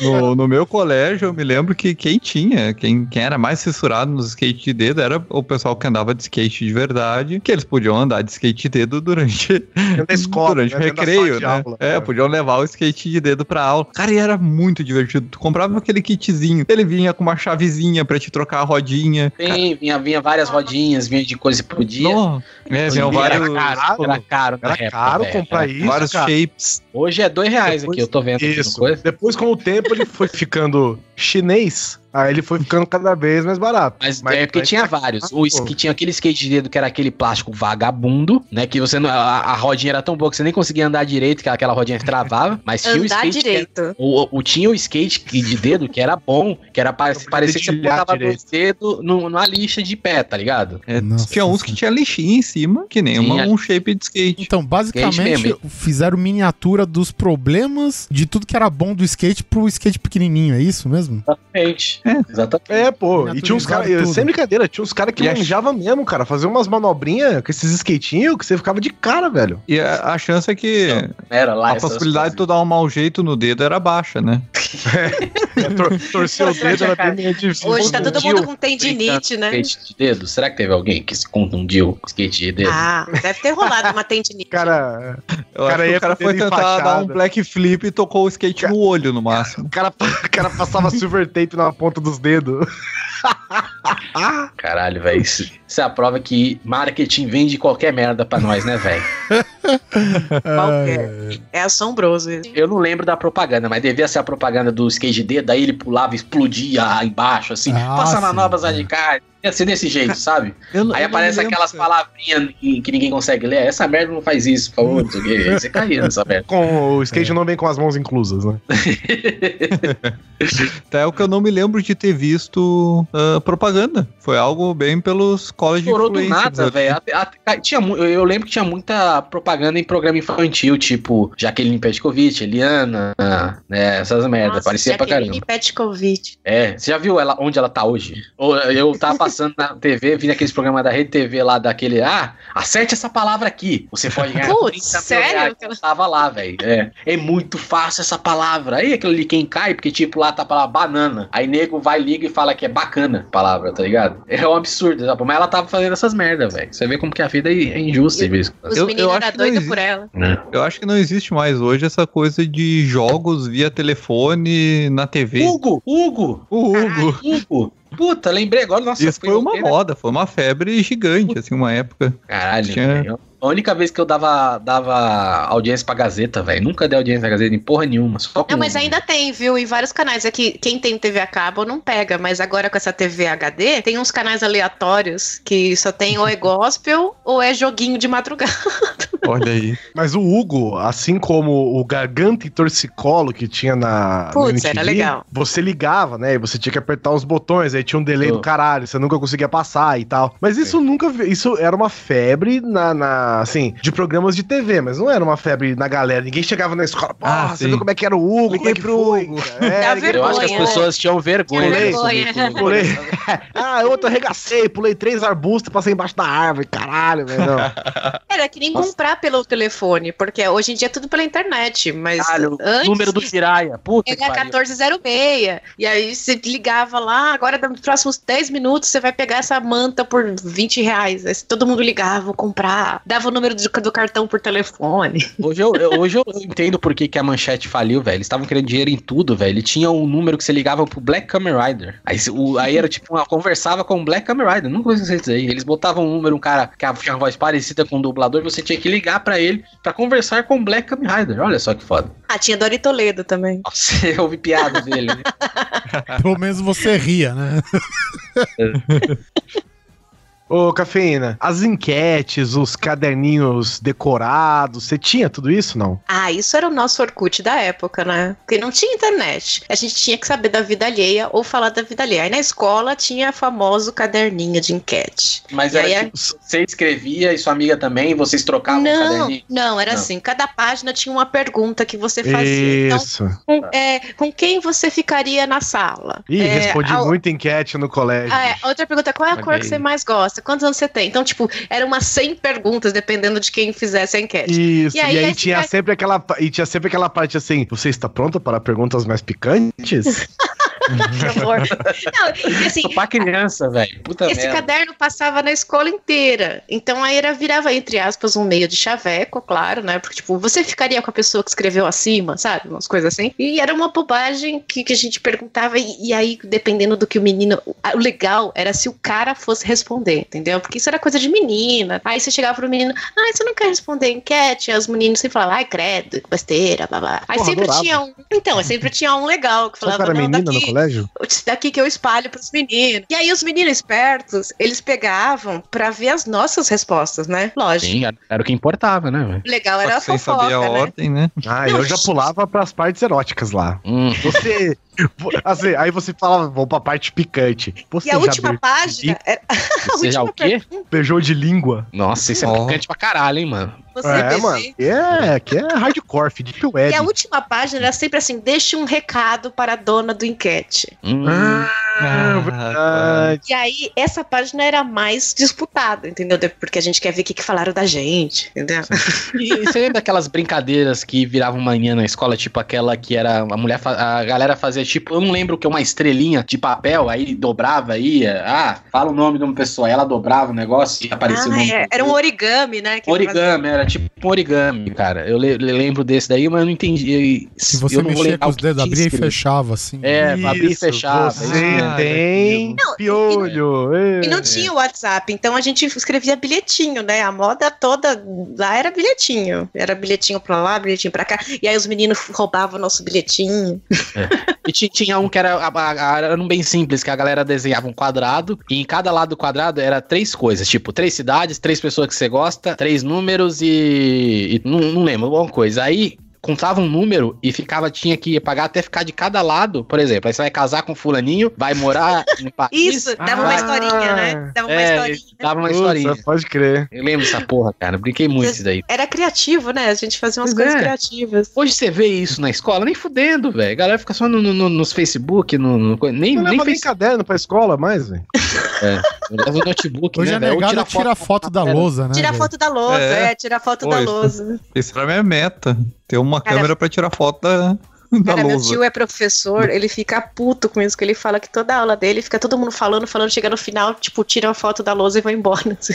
No, no meu colégio, eu me lembro que quem tinha, quem, quem era mais censurado nos skate de dedo era o pessoal que andava de skate de verdade, que eles podiam andar de skate de dedo durante, escola, durante né? o recreio, né? aula. é, podiam levar o skate de dedo pra aula. Cara, e era muito divertido. Tu comprava aquele kitzinho, ele vinha com uma chavezinha pra te trocar a rodinha. Tem, vinha, vinha várias rodinhas, vinha de coisa que podia. Não, é, vinham Era vários, caro, era caro Era época, caro velho. comprar Era- isso, vários cara. shapes. Hoje é dois reais Depois- aqui, eu tô vendo Isso. coisa. Depois, com o tempo, ele foi ficando chinês. Aí ele foi ficando cada vez mais barato. Mas, é porque tinha vários. O que tinha aquele skate de dedo que era aquele plástico vagabundo, né? Que você não, a, a rodinha era tão boa que você nem conseguia andar direito, que aquela rodinha travava. Mas tinha o skate. que era- direito. o, o- tinha o skate de dedo que era bom, que era parecia que você botava direito. dois dedos no- numa lixa de pé, tá ligado? É, Nossa tinha uns que tinha lixinha em cima, que nem uma- um shape de skate. Então, basicamente, fizeram miniatura dos problemas de tudo que era bom do skate pro skate pequenininho, é isso mesmo? Exatamente. É. Exatamente. É, pô. E tinha uns caras. Sem brincadeira, tinha uns caras que E a- manjavam mesmo, cara. Fazer umas manobrinhas com esses skatinhos que você ficava de cara, velho. E a, a chance é que Era lá. a possibilidade de tu dar um mau jeito no dedo era baixa, né? É, tor torcer o dedo era bem meio difícil. Hoje tá todo mundo com tendinite, né? Skate de dedo? Será que teve alguém que se confundiu com skate de dedo? Ah, deve ter rolado uma tendinite. Cara, Eu Cara, acho que ia o cara foi tentar dar um black flip e tocou o skate no olho no máximo. o cara, o cara passava silver tape na ponta dos dedos. Caralho, velho. Isso, é a prova que marketing vende qualquer merda pra nós, né, velho? Qualquer. É assombroso isso. Eu não lembro da propaganda, mas devia ser a propaganda do skate D, daí ele pulava e explodia embaixo, assim, Ah, passa sim, manobras é. radicais. Ia ser desse jeito, sabe? Eu Aí eu aparece lembro, aquelas cara. palavrinhas que que ninguém consegue ler. Essa merda não faz isso, por favor, Você caía nessa merda. Com o skate não vem com as mãos inclusas, né? É o que eu não me lembro de ter visto ah, propaganda. Foi algo bem pelos college Estourou do nada, velho. Tinha Eu lembro que tinha muita propaganda em programa infantil, tipo Jaqueline Petkovic, Eliana, né? Essas merdas. Parecia pra Jaqueline caramba. Petkovic. É, você já viu ela, onde ela tá hoje? Eu tava passando na TV, vi aqueles programas da Rede TV lá daquele. Ah, acerte essa palavra aqui. Você pode ganhar. Putz, 30 mil sério? reais. Ela Tava lá, velho. É. é muito fácil essa palavra. Aí aquilo ali quem cai, porque tipo lá tá a palavra banana. Aí nego vai, liga e fala que é bacana a palavra, tá ligado? É um absurdo, sabe? Mas ela tava fazendo essas merdas, velho. Você vê como que a vida é injusta, vezes. Os Eu- eu meninos acho não doidos existe. por ela. Né? Eu acho que não existe mais hoje essa coisa de jogos via telefone na TV. Hugo! Hugo! O Hugo. Hugo! Puta, lembrei agora, nossa, Isso foi uma né? moda, foi uma febre gigante, assim, uma época. Caralho, Tinha-. A única vez que eu dava, dava audiência pra Gazeta, velho. Nunca dei audiência pra Gazeta em porra nenhuma. Só com... Não, mas ainda tem, viu? Em vários canais. É que quem tem TV a cabo não pega, mas agora com essa TV HD, tem uns canais aleatórios que só tem ou é gospel ou é joguinho de madrugada. Olha aí. Mas o Hugo, assim como o Garganta e Torcicolo que tinha na. no Putz, era MTV, legal. Você ligava, né? E você tinha que apertar os botões, aí tinha um delay Oh. do caralho, você nunca conseguia passar e tal. Mas isso nunca. vi- Isso era uma febre na, na- Assim, de programas de TV, mas não era uma febre na galera. Ninguém chegava na escola, pô, Ah, você sim. viu como é que era o Hugo? Como é que foi? cara?" É, ninguém- Eu acho que as vergonha. pessoas tinham vergonha. Disso, vergonha. Pulei. ah, outro arregacei, pulei três arbustos e passei embaixo da árvore. Caralho, velho. Era que nem comprar pelo telefone, porque hoje em dia é tudo pela internet, mas Caralho, antes número do Jiraya. Puta Era pariu. 1406. E aí você ligava lá, agora nos próximos 10 minutos você vai pegar essa manta por 20 reais. Aí todo mundo ligava, vou comprar. Dava o número do, do cartão por telefone. Hoje eu, eu- hoje eu entendo por que, que a manchete faliu, velho. Eles estavam querendo dinheiro em tudo, velho. Ele tinha um número que você ligava pro Black Kamen Rider. Aí, o- aí era tipo, uma, conversava com o Black Kamen Rider. Nunca vou esquecer disso aí. Eles botavam um número, um cara que tinha uma voz parecida com o dublador, você tinha que ligar pra ele pra conversar com o Black Kamen Rider. Olha só que foda. Ah, tinha Dori Toledo também. Nossa, eu ouvi piada dele. né? Pelo menos você ria, né? Ô, Cafeína, as enquetes, os caderninhos decorados, você tinha tudo isso, não? Ah, isso era o nosso Orkut da época, né? Porque não tinha internet. A gente tinha que saber da vida alheia ou falar da vida alheia. Aí na escola tinha famoso caderninho de enquete. Mas E era aí tipo, você escrevia e sua amiga também, vocês trocavam o Não, caderninho. não, era Não. assim. Cada página tinha uma pergunta que você fazia. Então, Isso. com, é, com quem você ficaria na sala? Ih, É, respondi a- muita enquete no colégio. Ah, é, outra pergunta, qual é a Olha cor aí. que você mais gosta? Quantos anos você tem? Então, tipo, eram umas 100 perguntas, dependendo de quem fizesse a enquete. Isso, E e aí, aí, aí tinha fica- sempre aquela e tinha sempre aquela parte assim, você está pronto para perguntas mais picantes? Que horror. Não, assim, Pra criança, velho. Esse merda. caderno passava na escola inteira. Então aí era, virava, entre aspas, um meio de chaveco, claro, né? Porque, tipo, você ficaria com a pessoa que escreveu acima, sabe? Umas coisas assim. E era uma bobagem que, que a gente perguntava, e, e aí, dependendo do que o menino. O legal era se o cara fosse responder, entendeu? Porque isso era coisa de menina. Aí você chegava pro menino, ah, você não quer responder enquete? Aí os meninos sempre falavam, ai, credo, que besteira, blá blá. Aí Porra, sempre adorava. tinha um. Então, sempre tinha um legal que falava, não, menina daqui, colégio? daqui que eu espalho pros meninos. E aí os meninos espertos, eles pegavam pra ver as nossas respostas, né? Lógico. Sim, era, o que importava, né, velho? O Legal era a Sem fofoca, saber a né? ordem, né? Ah, Não, eu já pulava pras partes eróticas lá. Hum. Você. assim, aí você falava, vamos pra parte picante. Você E a última beijou página era a Você já última o quê? Beijou de língua? Nossa, isso é picante pra caralho, hein, mano. Você é, mano. É, que é hardcore, deep web. E a última página era sempre assim: deixe um recado para a dona do enquete. Hum. Ah, Ah, verdade. E aí, essa página era mais disputada, entendeu? Porque a gente quer ver o que, que falaram da gente, entendeu? E você lembra daquelas brincadeiras que viravam manhã na escola, tipo aquela que era a mulher, a galera fazia tipo, eu não lembro o que, uma estrelinha de papel, aí dobrava, ia, ah, fala o nome de uma pessoa, aí ela dobrava o negócio e aparecia o Ah, nome. é, era um origami, né? que Origami, era tipo um origami, cara. Eu le- le- lembro desse daí, mas eu não entendi. Se você eu não vou mexia com os dedos, tinha abria e fechava, assim. É, abria e Isso, fechava. Você isso. Ah, tem Não, piolho. E não tinha o WhatsApp, então a gente escrevia bilhetinho, né? A moda toda lá era bilhetinho. Era bilhetinho pra lá, bilhetinho pra cá. E aí os meninos roubavam o nosso bilhetinho. E ti- tinha um que era, a- a- a- era um bem simples, que a galera desenhava um quadrado, e em cada lado do quadrado era três coisas, tipo, três cidades, três pessoas que você gosta, três números e. e não, não lembro, alguma coisa. Aí contava um número e ficava, tinha que pagar até ficar de cada lado, por exemplo. Aí você vai casar com fulaninho, vai morar no país. Isso, dava uma Ah. historinha, né? Dava uma É, historinha. dava uma historinha. Pode crer. Eu lembro dessa porra, cara. Brinquei muito isso daí. Era criativo, né? A gente fazia umas Pois coisas é. criativas. Hoje você vê isso na escola, nem fudendo, velho. A galera fica só no, no- no- nos Facebook, no, no- nem, Não nem leva nem caderno pra escola mais, velho. Leva o notebook, Hoje né, é? Ou negado tira tirar foto da lousa, né? Tirar velho? foto da lousa, É. é, tirar foto Pô, da isso- lousa. Essa era a minha meta. Ter uma Cara, câmera pra tirar foto da, da Cara, meu lousa. tio é professor, ele fica puto com isso, que ele fala que toda aula dele fica todo mundo falando, falando, chega no final, tipo, tira uma foto da lousa e vai embora. assim.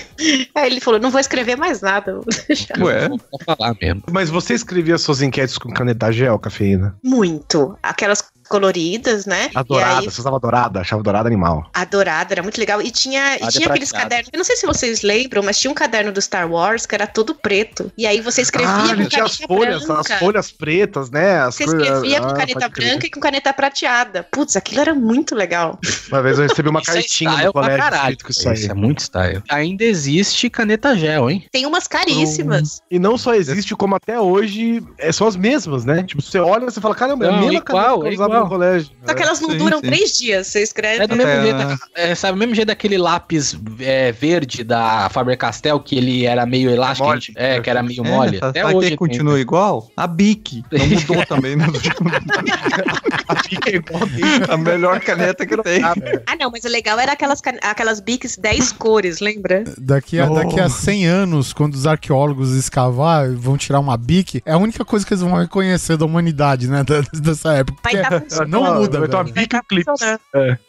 Aí ele falou, não vou escrever mais nada. vou deixar. Ué, Vou falar mesmo. Mas você escrevia suas enquetes com caneta gel, cafeína? Muito. Aquelas coloridas, né? A dourada, aí, você usava dourada, achava dourada animal. a dourada era muito legal. E tinha, e de tinha aqueles cadernos. Eu não sei se vocês lembram, mas tinha um caderno do Star Wars que era todo preto. E aí você escrevia ah, com tinha as caneta folhas, branca. as folhas pretas, né? As Você escrevia com Ah, caneta pode crer. branca e com caneta prateada. Putz, aquilo era muito legal. Uma vez eu recebi uma é cartinha no pra colégio caralho. escrito com isso aí. Isso é muito style. Ainda existe caneta gel, hein? Tem umas caríssimas. E não só existe, como até hoje é, são as mesmas, né? Tipo, você olha e você fala, caramba, é a mesma igual, caneta que eu é igual. No colégio. Só que elas não Sim, duram sim. três dias. Você escreve. É do mesmo É. jeito, é, sabe, o mesmo jeito daquele lápis é, verde da Faber-Castell, que ele era meio elástico, Mole. a gente- é, que era meio É, mole. tá- Até sabe hoje quem tem. continua igual? A Bic. Não mudou também, né? a melhor caneta que tem. Ah, não, mas o legal era aquelas, aquelas bics 10 cores, lembra? Daqui a, daqui a 100 anos, quando os arqueólogos escavar, vão tirar uma bique, é a única coisa que eles vão reconhecer da humanidade, né? da- Dessa época. Vai estar não muda, Vai ter uma velho. Vai Bic tá Clips. funcionando.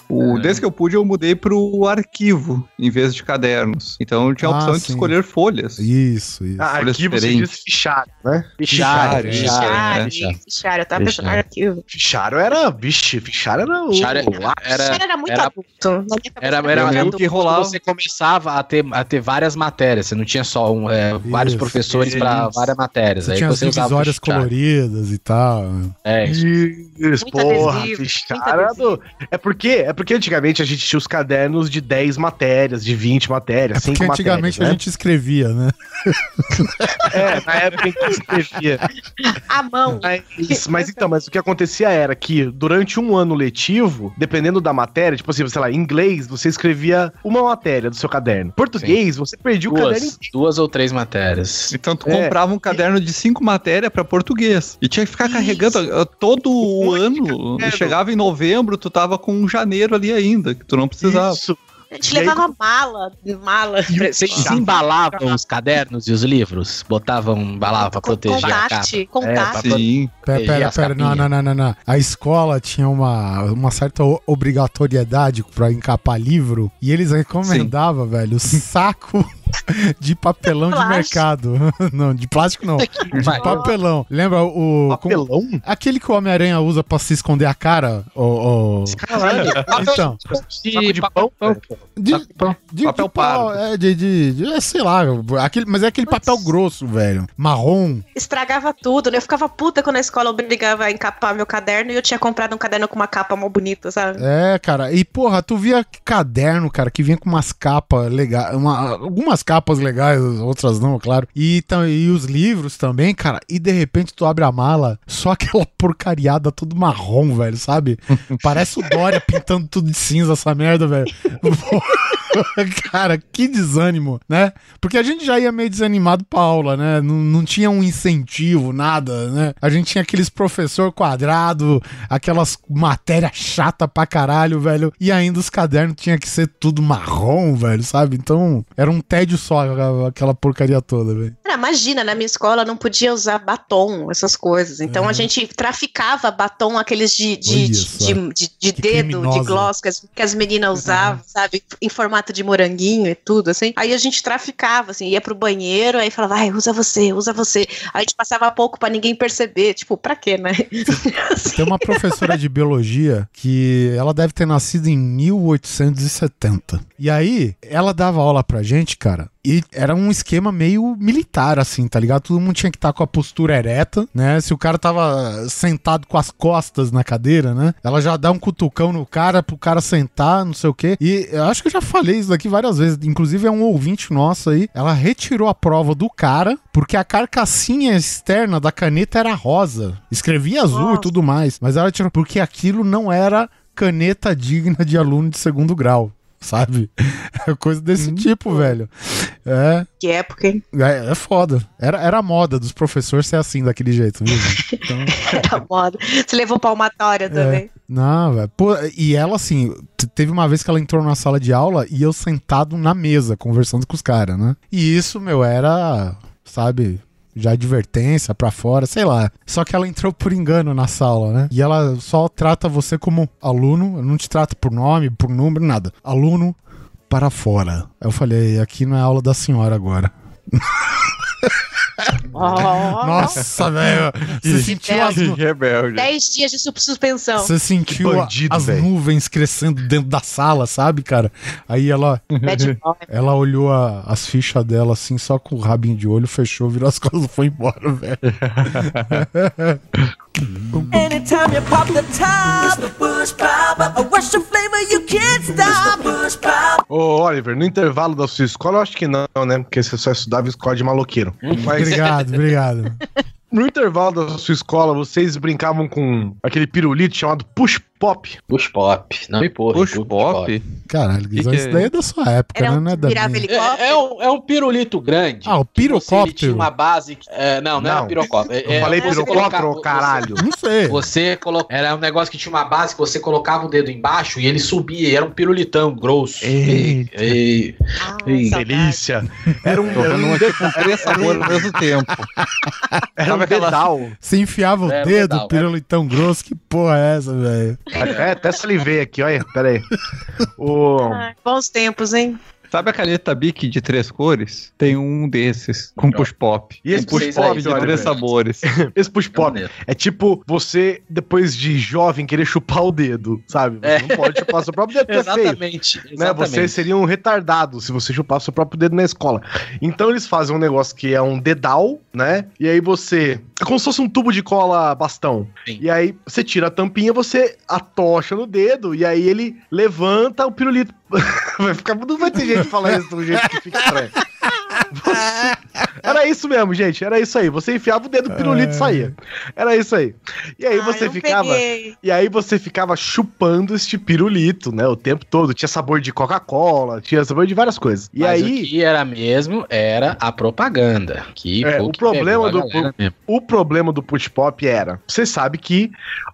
O, desde que eu pude, eu mudei pro arquivo, em vez de cadernos. Então eu tinha a Ah, opção de sim. escolher folhas. Isso, isso. Ah, Folhas arquivo diferentes. diz fichário, né? Fichário, Fichário, fichário, é. Fichário, fichário, eu tava pensando no arquivo. Fichário era, vixe, fichário era o... Fichário Era, era, era muito era- adulto. Era, era era adulto. que rolava- Você começava a ter, a ter várias matérias, você não tinha só um, é, vários Isso, professores para várias matérias. Você Aí tinha as você divisórias fichário. coloridas e tal. É, isso. Isso, Muito porra, adesivo, do... É porque, é porque antigamente a gente tinha os cadernos de 10 matérias, de 20 matérias, É 5 porque matérias, antigamente né? a gente escrevia, né? É, na época em que escrevia. A mão. Mas, mas então, mas o que acontecia era que durante um ano letivo, dependendo da matéria, tipo assim, sei lá, em inglês, você escrevia uma matéria do seu caderno. Português, você perdia o caderno Duas, duas ou três matérias. Então tu É. comprava um caderno de cinco matérias pra português. E tinha que ficar carregando uh, todo o Um monte caderno. Chegava em novembro, tu tava com um janeiro ali ainda, que tu não precisava. Isso. A gente E aí, levava mala, mala. Vocês embalavam os cadernos e os livros? Botavam, embalava pra proteger a capa. Contact, contact. Sim. Pera, pera, pera, não, não, não, não, não. A escola tinha uma, uma certa o- obrigatoriedade pra encapar livro e eles recomendavam, velho, saco de papelão de Plástico. mercado. Não, de plástico não. De papelão. Lembra o. como- Papelão? aquele que o Homem-Aranha usa pra se esconder a cara? O, o- Caralho. Então, Saco de pão? de, de, Papel de pau, pardo. É, de, de, de- é, sei lá, aquele, mas é aquele papel grosso, velho. Marrom. Estragava tudo, né? Eu ficava puta quando a escola obrigava a encapar meu caderno e eu tinha comprado um caderno com uma capa mó bonita, sabe? É, cara. E, porra, tu via caderno, cara, que vinha com umas capas legais. uma- algumas capas legais, outras não, claro. E, e os livros também, cara. E de repente tu abre a mala, só aquela porcariada tudo marrom, velho, sabe? Parece o Dória pintando tudo de cinza, essa merda, velho. Cara, que desânimo, né? Porque a gente já ia meio desanimado pra aula, né? Não, não tinha um incentivo, nada, né? A gente tinha aqueles professor quadrado, aquelas matérias chata pra caralho, velho. E ainda os cadernos tinha que ser tudo marrom, velho, sabe? Então, era um tédio só aquela porcaria toda, velho. Cara, imagina, na minha escola não podia usar batom, essas coisas. Então a gente traficava batom, aqueles de, de, Olha de, de- de- de dedo, criminosa. de gloss que as, que as meninas usavam, sabe? Em de moranguinho e tudo, assim. Aí a gente traficava, assim, ia pro banheiro, aí falava, vai, usa você, usa você. Aí a gente passava pouco pra ninguém perceber. Tipo, pra quê, né? Tem uma professora de biologia que ela deve ter nascido em 1870. E aí, ela dava aula pra gente, cara, e era um esquema meio militar, assim, tá ligado? Todo mundo tinha que estar com a postura ereta, né? Se o cara tava sentado com as costas na cadeira, né? Ela já dá um cutucão no cara pro cara sentar, não sei o quê. E eu acho que eu já falei isso daqui várias vezes. Inclusive, é um ouvinte nosso aí. Ela retirou a prova do cara porque a carcassinha externa da caneta era rosa. Escrevia azul e Nossa. tudo mais. Mas ela tirou porque aquilo não era caneta digna de aluno de segundo grau. Sabe? É coisa desse tipo, velho. É, que época, hein? é, é foda. Era, era a moda dos professores ser assim, daquele jeito, viu? Então, Era moda. Você levou palmatória também. não, velho. Pô, E ela, assim, teve uma vez que ela entrou na sala de aula e eu sentado na mesa, conversando com os caras, né? E isso, meu, era, sabe, já advertência pra fora, sei lá. Só que ela entrou por engano na sala, né? E ela só trata você como aluno, não te trata por nome, por número, nada. Aluno para fora. Eu falei, aqui não é aula da senhora agora. Nossa, velho. Você sentiu as, nu- rebelde. Dez dias de su- suspensão. Você sentiu bandido, as velho. nuvens crescendo dentro da sala, sabe, cara? Aí ela, ela olhou a- as fichas dela assim, só com o rabinho de olho, fechou, virou as costas e foi embora, velho. Anytime you pop the top, the bush pop. A Russian flavor you can't stop. Bush pop. Ô, Oliver, no intervalo da sua escola, eu acho que não, né? Porque você só estudava escola de maloqueiro. Mas Obrigado, obrigado. no intervalo da sua escola, vocês brincavam com aquele pirulito chamado push pop. Push pop. Não me porra. Push pop? Caralho, Guizão, que isso é daí é da sua época, Era né? um Não é da virava minha. helicóptero. É, é um, é um pirulito grande. Ah, o que você- Ele pirocóptero? tinha uma base. que- é, não, não, Não. era pirocóptero. Eu É, falei pirocóptero, caralho. Não sei. Você colo... Era um negócio que tinha uma base que você colocava o dedo embaixo e ele subia. E era um pirulitão grosso. Eita. E- Ah, saudade. Delícia. Era um, era vendo um, tipo três sabores ao mesmo tempo. era um dedal. Você enfiava o É, dedo, pedal, pirulitão grosso, que porra é essa, velho? É, até salivei aqui, olha. Pera aí. O... Ai, bons tempos, hein? Sabe a caneta Bic de três cores? Tem um desses, com push pop. E esse push pop de três velho. sabores. Esse push pop é tipo você, depois de jovem, querer chupar o dedo, sabe? Você É. não pode chupar seu próprio dedo, porque é feio. Exatamente. né? exatamente. Você seria um retardado se você chupasse seu próprio dedo na escola. Então eles fazem um negócio que é um dedal, né? E aí você. É como se fosse um tubo de cola bastão. Sim. E aí você tira a tampinha, você atocha no dedo, e aí ele levanta o pirulito. vai ficar, não vai ter jeito de falar isso do jeito que fica estranho. Você- Era isso mesmo, gente. Era isso aí. Você enfiava o dedo no pirulito e saía. Era isso aí. E aí Ah, você ficava. peguei. E aí você ficava chupando este pirulito, né? O tempo todo. Tinha sabor de Coca-Cola, tinha sabor de várias coisas. E Mas aí, o que era mesmo era a propaganda. Que É, foi o que problema do- mesmo. o problema do push pop era, você sabe que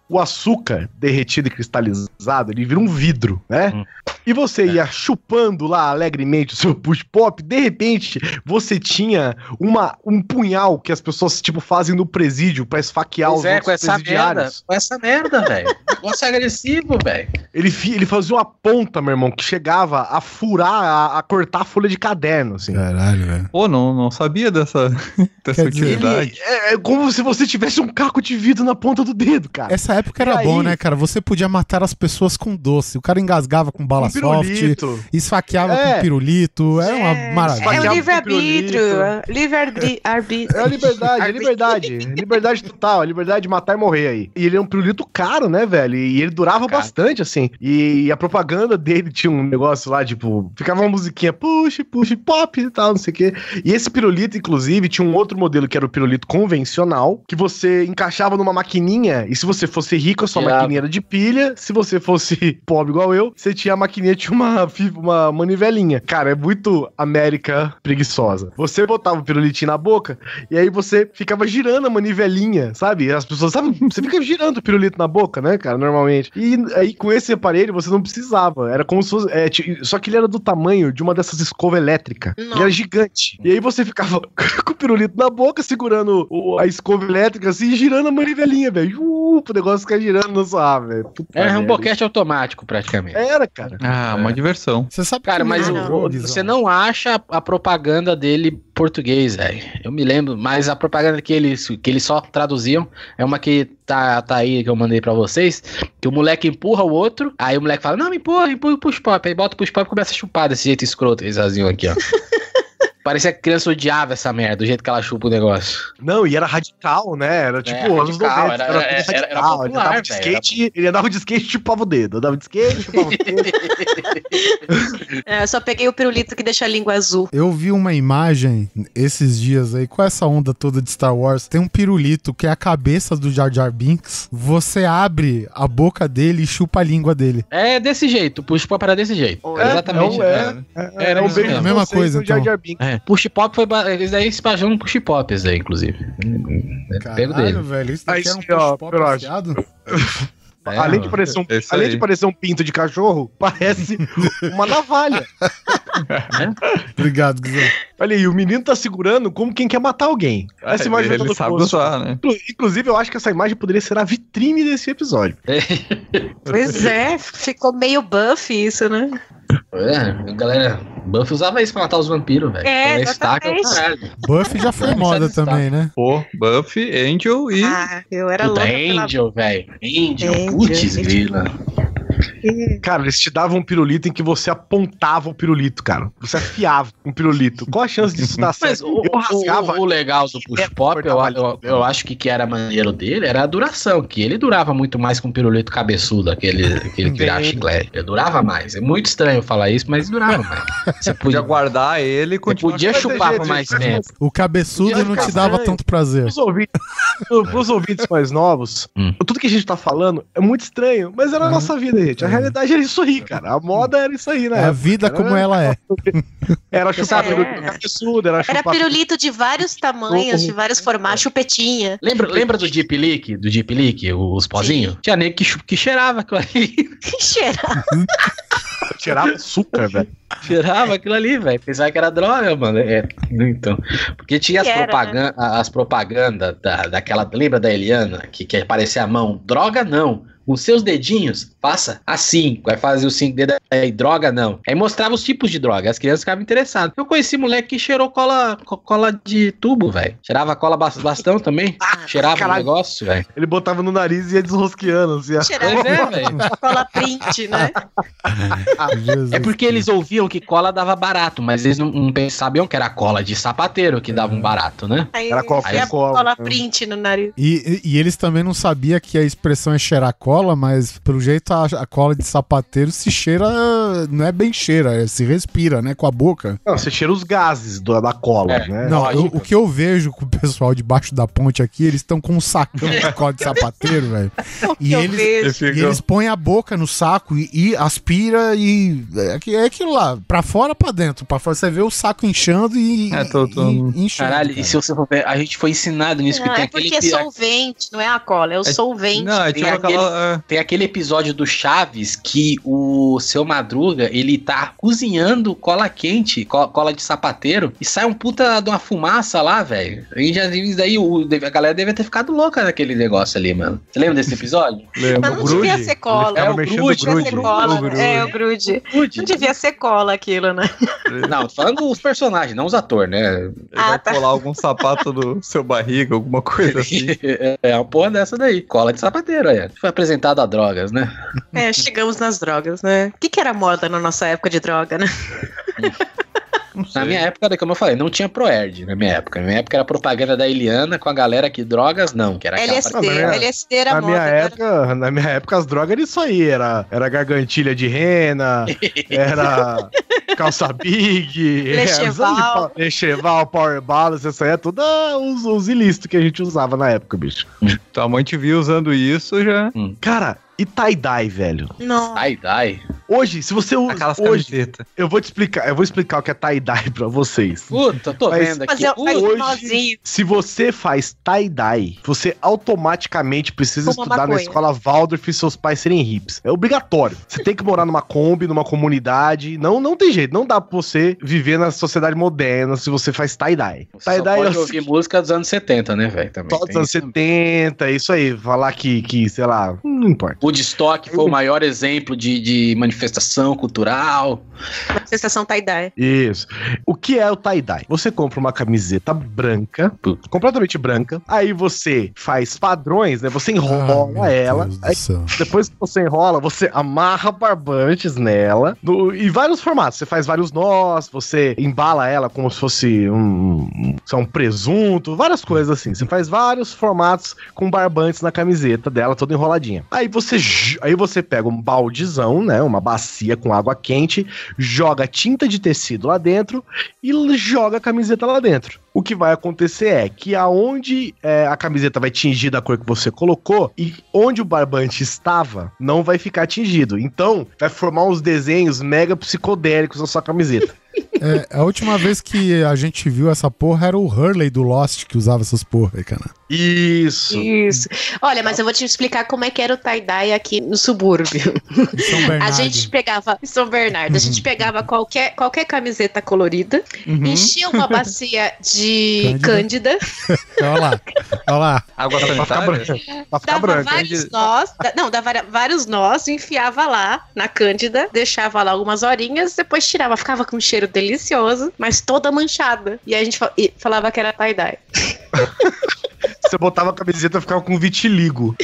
o açúcar derretido e cristalizado, ele vira um vidro, né? Hum. E você ia chupando lá alegremente o seu push pop, de repente você tinha uma, um punhal que as pessoas tipo fazem no presídio pra esfaquear Pois os é, com essa merda. presidiários. Com essa merda, velho. O negócio é agressivo, velho. Ele, ele fazia uma ponta, meu irmão, que chegava a furar, a, a cortar a folha de caderno, assim. Caralho, velho. Pô, não, não sabia dessa, dessa Quer dizer, utilidade. Ele- é, é como se você tivesse um caco de vidro na ponta do dedo, cara. Essa época era aí? bom, né, cara? Você podia matar as pessoas com doce. O cara engasgava com bala Um soft, esfaqueava É. com pirulito. Era uma É, maravilha. É o com livre-arbítrio. pirulito. é, livre-arbítrio. É a liberdade, é liberdade. Liberdade total, a liberdade de matar e morrer aí. E ele é um pirulito caro, né, velho? E ele durava Caro. bastante, assim. E a propaganda dele tinha um negócio lá, tipo, ficava uma musiquinha push, push, pop e tal, não sei o quê. E esse pirulito, inclusive, tinha um outro modelo que era o pirulito convencional, que você encaixava numa maquininha, e se você fosse rico, a sua maquininha era de pilha. Se você fosse pobre igual eu, você tinha a maquininha, tinha uma, uma manivelinha. Cara, é muito América preguiçosa. Você botava o pirulitinho na boca, e aí você ficava girando a manivelinha, sabe? As pessoas, sabe? Você fica girando o pirulito na boca, né, cara, normalmente. E aí com esse aparelho você não precisava. Era como se fosse. é, só que ele era do tamanho de uma dessas escovas elétricas. Ele era gigante. E aí você ficava com o pirulito na boca, segurando a escova elétrica assim, e girando a manivelinha, velho. Uh, o negócio ficar girando na sua velho. É um boquete automático, praticamente. Era, cara. Ah, uma diversão. Você sabe Cara, que mas me o- você não acha a, a propaganda dele português, velho. Eu me lembro, mas a propaganda que eles, que eles só traduziam é uma que tá, tá aí que eu mandei pra vocês, que o moleque empurra o outro, aí o moleque fala, não, me empurra, empurra o push pop, aí bota o push pop e começa a chupar desse jeito escroto, eles faziam aqui, ó. Parecia que a criança odiava essa merda, do jeito que ela chupa o negócio. Não, e era radical, né? Era tipo É, anos radical, 90. era- era- era- era radical. ele popular, andava de skate, ele andava de skate e chupava o dedo. Andava de skate, chupava o dedo. É, eu só peguei o pirulito que deixa a língua azul. Eu vi uma imagem esses dias aí, com essa onda toda de Star Wars. Tem um pirulito que é a cabeça do Jar Jar Binks. Você abre a boca dele e chupa a língua dele. É desse jeito, o push pop era desse jeito. É, Exatamente. não, é. é. Era um isso beijo mesmo. de A mesma coisa, Jar então. Jar Binks. É, push pop foi. Eles daí se basearam no push pop, esse aí, inclusive. É, Pego dele. Caralho, velho, isso daqui Aí era um Perotti. afiado? É, além de parecer um, é além de parecer um pinto de cachorro, parece uma navalha. Obrigado, Guizão. Olha aí, o menino tá segurando como quem quer matar alguém. Essa imagem ele tá no sabe usar, né? Inclu- Inclusive, eu acho que essa imagem poderia ser a vitrine desse episódio. Pois é, ficou meio buff isso, né? É, galera, Buffy usava isso pra matar os vampiros, velho. É, Então, é caralho. Buff já foi moda também, né? Pô, Buffy, Angel e. Ah, eu era Puta, louca pela... Angel, velho. Angel, Angel, putz, grila. Cara, eles te davam um pirulito em que você apontava o pirulito, cara. Você afiava um pirulito. Qual a chance disso dar Mas certo? o, eu rasgava. o- o legal do push pop, eu, eu, eu acho que que era maneiro dele era a duração, que ele durava muito mais com o pirulito cabeçudo, aquele, aquele que virava chiclete. Ele durava mais. É muito estranho falar isso, mas durava mais. Você Podia guardar ele e continuar. podia chupar por mais tempo. O cabeçudo Podia não te dava estranho. tanto prazer. Pros ouvintes, pros ouvintes mais novos, Hum. tudo que a gente tá falando é muito estranho, mas era a nossa vida, gente. A realidade era isso aí, cara. A moda era isso aí, né? É a vida como ela é. Era chupar É. pirulito cabeçudo, era Era chupar pirulito de vários tamanhos, de vários formatos, chupetinha. Lembra, lembra do Deep Leak? Do Deep Leak, os pozinhos? Tinha nego que, que cheirava aquilo ali. Que cheira. tirava açúcar, velho. cheirava aquilo ali, velho. Pensava que era droga, mano. É, então. Porque tinha as, Que era, propagan as propagandas da, daquela. Lembra da Eliana? Que quer aparecer a mão? Droga não. Com seus dedinhos, faça assim. Vai fazer cinco dedos aí, droga não. Aí mostrava os tipos de droga. As crianças ficavam interessadas. Eu conheci moleque que cheirou cola, co- cola de tubo, velho. Cheirava cola bas- bastão também. Cheirava o caralho. negócio, velho. Ele botava no nariz e ia desrosqueando, assim. Cheirava Pois é, velho. cola print, né? É porque eles ouviam que cola dava barato, mas eles não, não sabiam que era cola de sapateiro que dava um barato, né? Aí Era qualquer ia cola. cola print no nariz. E, e- e eles também não sabiam que a expressão é cheirar cola, mas pelo jeito a, a cola de sapateiro se cheira, não é bem cheira, é, se respira, né, com a boca. Não, você cheira os gases do- da cola, É. né? não, eu- o que eu vejo com o pessoal debaixo da ponte aqui, eles estão com um sacão de cola de sapateiro, velho. E eles, e eles põem a boca no saco e, e aspira e. É, que- é aquilo lá, pra fora pra dentro. Pra fora você vê o saco inchando e. É, tô- tô- e- enchendo. Caralho, cara. e se você for ver, a gente foi ensinado nisso, que Não, tem é porque aquele. é solvente, não é a cola, é o solvente. Não, é tem tipo aquele-. Tem aquele episódio do Chaves que o seu Madruga, ele tá cozinhando cola quente, co- cola de sapateiro, e sai um puta de uma fumaça lá, velho. E já isso daí o, a galera deve ter ficado louca naquele negócio ali, mano. Você lembra desse episódio? Lembra? Mas não O devia grude? ser cola. Ele ficava É, o grude, o Devia ser grude. cola. O grude. É, o grude. Não devia ser cola aquilo, né? Não, tô falando dos personagens, não os atores, né? Ele Ah, vai tá. colar algum sapato do seu barriga, alguma coisa assim. é uma porra dessa daí. Cola de sapateiro, aí. Foi apresentado a drogas, né? É, chegamos nas drogas, né? O que, que era moda na nossa época de droga, né? Na minha época, como eu falei, não tinha Proerd na minha época. Na minha época era propaganda da Eliana com a galera que drogas não, que era LSD, é- LSD era Na moda. minha, agora- época, na minha época, as drogas era isso aí. Era, era gargantilha de rena, era calça big, Lecheval. é, lecheval, power balance, isso aí é tudo ah, os, os ilícitos que a gente usava na época, bicho. Tua mãe te viu usando isso já. Cara, e tie-dye, velho? Não. Tie-dye. Hoje, se você usa. Aquelas Hoje, camisetas. eu vou te explicar, eu vou explicar o que é tie-dye pra vocês. Puta, tô Mas- vendo aqui. Mas eu- faz Hoje, nozinho. se você faz tie-dye, você automaticamente precisa Fuma estudar na escola Waldorf e seus pais serem hips. É obrigatório. Você tem que morar numa Kombi, numa comunidade. Não, não tem jeito. Não dá pra você viver na sociedade moderna se você faz tie-dye. Você só Tie-dye pode é ouvir música dos anos 70, né, velho? Também. só dos anos isso. 70, isso aí. Falar que, que, sei lá, não importa. Woodstock foi o maior exemplo de, de manifestação cultural. Manifestação tie-dye. Isso. O que é o tie-dye? Você compra uma camiseta branca, completamente branca, aí você faz padrões, né? Você Ah, enrola meu ela, aí depois que você enrola, você amarra barbantes nela, no, em vários formatos. Você faz vários nós, você embala ela como se fosse um, um, um presunto, várias coisas assim. Você faz vários formatos com barbantes na camiseta dela, toda enroladinha. Aí você, aí você pega um baldezão, né? Uma bacia com água quente, joga tinta de tecido lá dentro e joga a camiseta lá dentro. O que vai acontecer é que aonde é, a camiseta vai tingir da cor que você colocou e onde o barbante estava, não vai ficar tingido. Então, vai formar uns desenhos mega psicodélicos na sua camiseta. É, a última vez que a gente viu essa porra era o Hurley do Lost que usava essas porra aí, cara. Isso. Isso. Olha, mas eu vou te explicar como é que era o tie-dye aqui no subúrbio. Em São A Bernardo. gente pegava, em São Bernardo, a gente pegava qualquer, qualquer camiseta colorida, enchia uma bacia de cândida, Olha lá, olha lá. Água Pra ficar sanitária? branca. Pra ficar dava branca. vários nós, da- não, dava vários nós, enfiava lá na cândida, deixava lá algumas horinhas, depois tirava, ficava com um cheiro delicioso, mas toda manchada. E aí a gente fa- falava que era tie-dye. Você botava a camiseta e ficava com vitiligo.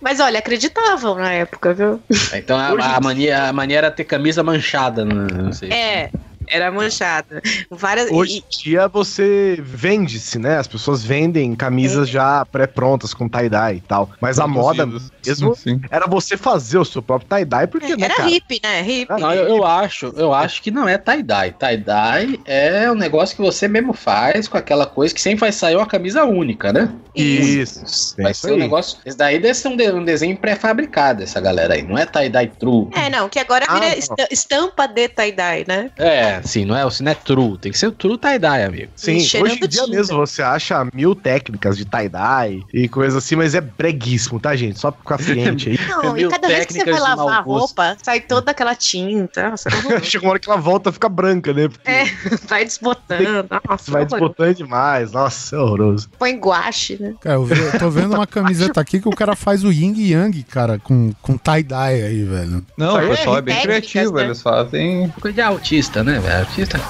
Mas olha, acreditavam na época, viu? Então a, a mania, a mania era ter camisa manchada, né? não sei. É, era manchada. Várias, Hoje em dia você vende-se, né? As pessoas vendem camisas já pré-prontas com tie-dye e tal. Mas a moda mesmo Sim, sim. era você fazer o seu próprio tie-dye, porque, né, era cara? hippie, né? Hippie. Não, eu, eu acho, eu acho que não é tie-dye. Tie-dye é um negócio que você mesmo faz com aquela coisa que sempre vai sair uma camisa única, né? Isso. é Vai isso ser um negócio. Esse daí deve ser um, de- um desenho pré-fabricado, essa galera aí. Não é tie-dye true. É, não, que agora Ah, vira não. esta- estampa de tie-dye, né? É, sim, não é, se não é true. Tem que ser o true tie-dye, amigo. Sim, hoje em dia tinta. mesmo você acha mil técnicas de tie-dye e coisa assim, mas é breguíssimo, tá, gente? Só pra ficar ciente aí. Não, e cada vez que você vai lavar a roupa, sai toda aquela tinta. Horroroso. Chega uma hora que ela volta, fica branca, né? Porque É, vai desbotando. Nossa, vai horroroso. desbotando demais. Nossa, é horroroso. Põe guache, né? Cara, eu, vi- eu tô vendo uma camiseta aqui que o cara faz o yin e yang, cara, com, com tie-dye aí, velho. Não, o Isso aí é pessoal é bem técnicas, criativo, né? eles fazem. Coisa de autista, né, velho? Autista é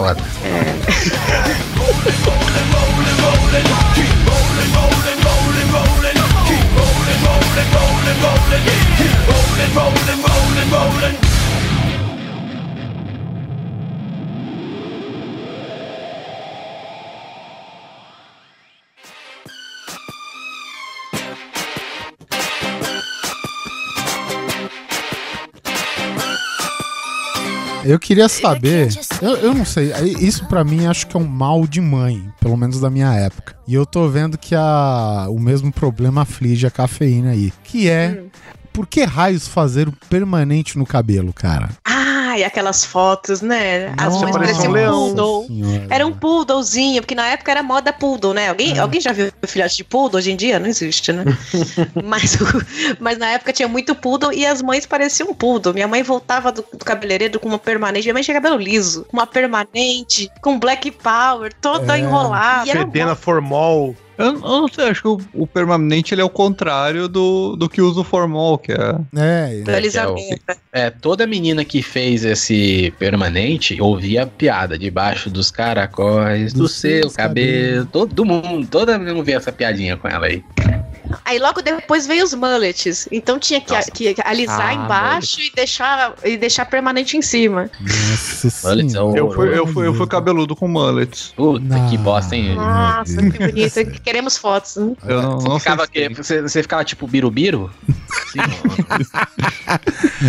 Eu queria saber, eu, eu não sei, isso pra mim acho que é um mal de mãe, pelo menos da minha época. E eu tô vendo que a, o mesmo problema aflige a cafeína aí, que é por que raios fazer o permanente no cabelo, cara? Ai, aquelas fotos, né? As Nossa, pareciam um poodle. Senhora. Era um poodlezinho, porque na época era moda poodle, né? Alguém, É. alguém já viu filhote de poodle? Hoje em dia não existe, né? mas, mas na época tinha muito poodle e as mães pareciam um poodle. Minha mãe voltava do, do cabeleireiro com uma permanente. Minha mãe tinha cabelo liso, uma permanente, com black power, toda É. enrolada. Fedena formol. Eu, eu não sei, acho que o, o permanente ele é o contrário do, do que usa o formol, que é. É, moda alisamento. É, toda menina que fez esse permanente ouvia a piada debaixo dos caracóis do Dos seu seus cabelo. Todo mundo, toda menina ouvia essa piadinha com ela aí. Aí logo depois veio os mullets. Então tinha que, que alisar Ah, embaixo e deixar, e deixar permanente em cima. Nossa é senhora. Eu fui, eu, fui, eu fui cabeludo com mullets. Puta que Não. bosta, hein? Nossa, que bonito. Queremos fotos. hein? Eu não, não Você ficava, sei que, você, você ficava tipo birubiru? Sim,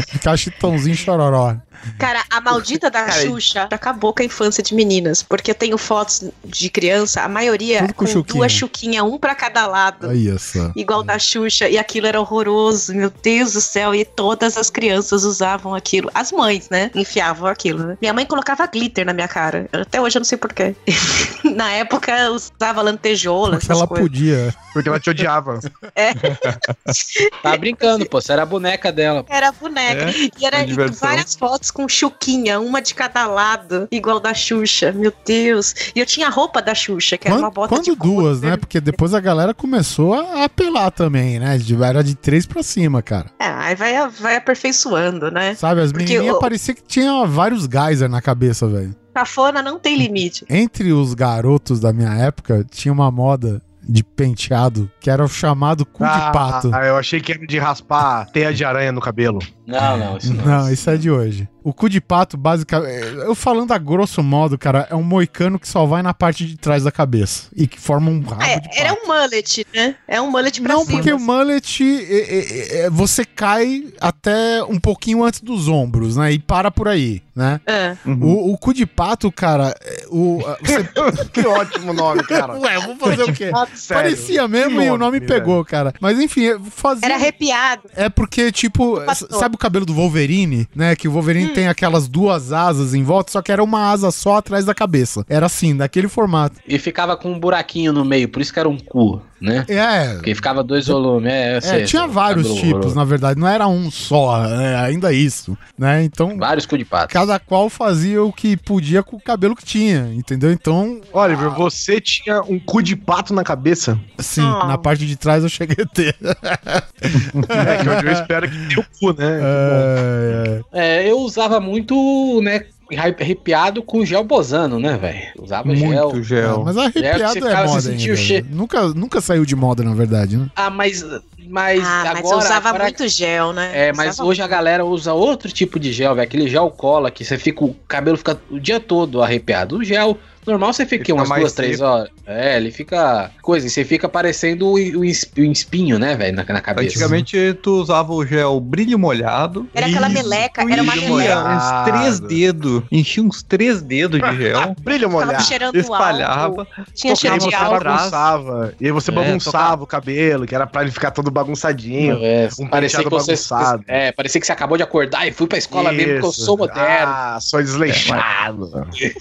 Ficar chitãozinho chororó. Cara, a maldita da Cara, Xuxa acabou com a infância de meninas. Porque eu tenho fotos de criança, a maioria Tudo com com, chuquinha. duas chuquinhas, um pra cada lado. Aí, essa. Igual da Xuxa, e aquilo era horroroso, meu Deus do céu, e todas as crianças usavam aquilo. As mães, né? Enfiavam aquilo, né? Minha mãe colocava glitter na minha cara. Até hoje eu não sei porquê. na época eu usava lantejoula, Porque ela coisas. podia. Porque ela te odiava. Tava brincando, pô. Você era a boneca dela. Era boneca. É, e era várias fotos com chuquinha, uma de cada lado, igual da Xuxa. Meu Deus. E eu tinha a roupa da Xuxa, que era Quando, uma bota quando de duas, né? Porque depois a galera começou a apelar também, né? Era de três pra cima, cara. É, aí vai, vai aperfeiçoando, né? Sabe, as Porque menininhas o- parecia que tinha vários geyser na cabeça, velho. Cafona não tem limite. Entre os garotos da minha época, tinha uma moda de penteado que era o chamado cu de pato. Ah, eu achei que era de raspar teia de aranha no cabelo. Não, não, isso não. Não, isso é de hoje. O cu de pato, basicamente. Eu falando a grosso modo, cara, é um moicano que só vai na parte de trás da cabeça. E que forma um rabo É, de pato. era um mullet, né? É um mullet pra Não, cima. porque o mullet é, é, é, você cai até um pouquinho antes dos ombros, né? E para por aí, né? É. O, o cu de pato, cara, é, o, você... que ótimo nome, cara. Ué, eu vou fazer o quê? Sério. Parecia mesmo Que e o nome nome, pegou, cara. Mas enfim, eu fazia. Era arrepiado. É porque, tipo, sabe o cabelo do Wolverine, né? Que o Wolverine tem aquelas duas asas em volta, só que era uma asa só atrás da cabeça. Era assim, daquele formato. E ficava com um buraquinho no meio, por isso que era um cu, né? É. Porque ficava dois volumes. É, É, sei, tinha vários cabelo tipos, na verdade, não era um só, é, ainda isso, né? Então, Vários cu de pato. cada qual fazia o que podia com o cabelo que tinha, entendeu? Então, Oliver, você tinha um cu de pato na cabeça? sim, Ah. na parte de trás eu cheguei a ter. É, que hoje eu espero que tenha o cu, né? É, é. É, eu usava muito, né, arrepiado com gel bosano, né, velho? Usava gel. Muito gel. Mas É, arrepiado você é, moda ainda. che- Nunca, nunca saiu de moda, na verdade, né? Ah, mas, mas ah, mas agora... eu usava agora- muito gel, né? É, mas Usava hoje a galera usa outro tipo de gel, velho. Aquele gel cola que você fica. O cabelo fica o dia todo arrepiado. O gel normal você fica, Fica umas duas, três seco. horas. É, ele fica. Coisa, você fica parecendo o, o es- o espinho, né, velho, na, na cabeça. Antigamente tu usava o gel brilho molhado. Era aquela meleca, era uma meleca. Uns três dedos. Enchia uns três dedos de gel. Brilho molhado. cheirando espalhava. álcool. Tinha cheiro de álcool. bagunçava. E aí você É, bagunçava tocava. o cabelo, que era pra ele ficar todo bagunçadinho. É, Um parecia que você. bagunçado. É, parecia que você acabou de acordar e fui pra escola mesmo, porque eu Isso. sou moderno. Ah, sou desleixado.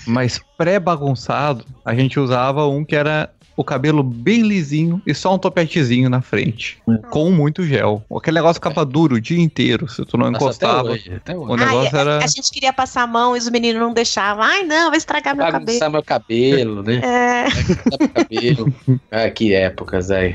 Mas pré-bagunçado, a gente usava um que era o cabelo bem lisinho e só um topetezinho na frente. Com muito gel. Aquele negócio ficava duro o dia inteiro. Se tu não Nossa, encostava. Até hoje, até hoje. O negócio Ai, era. A gente queria passar a mão e os meninos não deixavam. Ai, não, vai estragar meu cabelo. Bagunçar meu cabelo, né? É. Bagunçar meu cabelo. Ah, que épocas aí.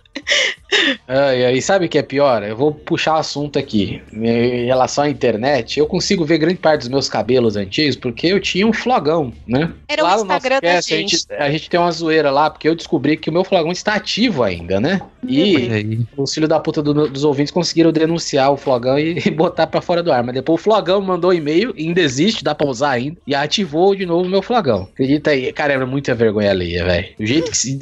Ai, ai, sabe o que é pior? Eu vou puxar o assunto aqui. Em relação à internet, eu consigo ver grande parte dos meus cabelos antigos porque eu tinha um flogão, né? Era o no nosso Instagram da cast, a gente. gente. A gente tem uma zoeira lá, porque eu descobri que o meu flogão está ativo ainda, né? E E os filhos da puta do- dos ouvintes conseguiram denunciar o flogão e, botar pra fora do ar. Mas depois o flogão mandou e-mail, ainda existe, dá pra usar ainda, e ativou de novo o meu flogão. Acredita aí? Cara, é muita vergonha alheia, velho.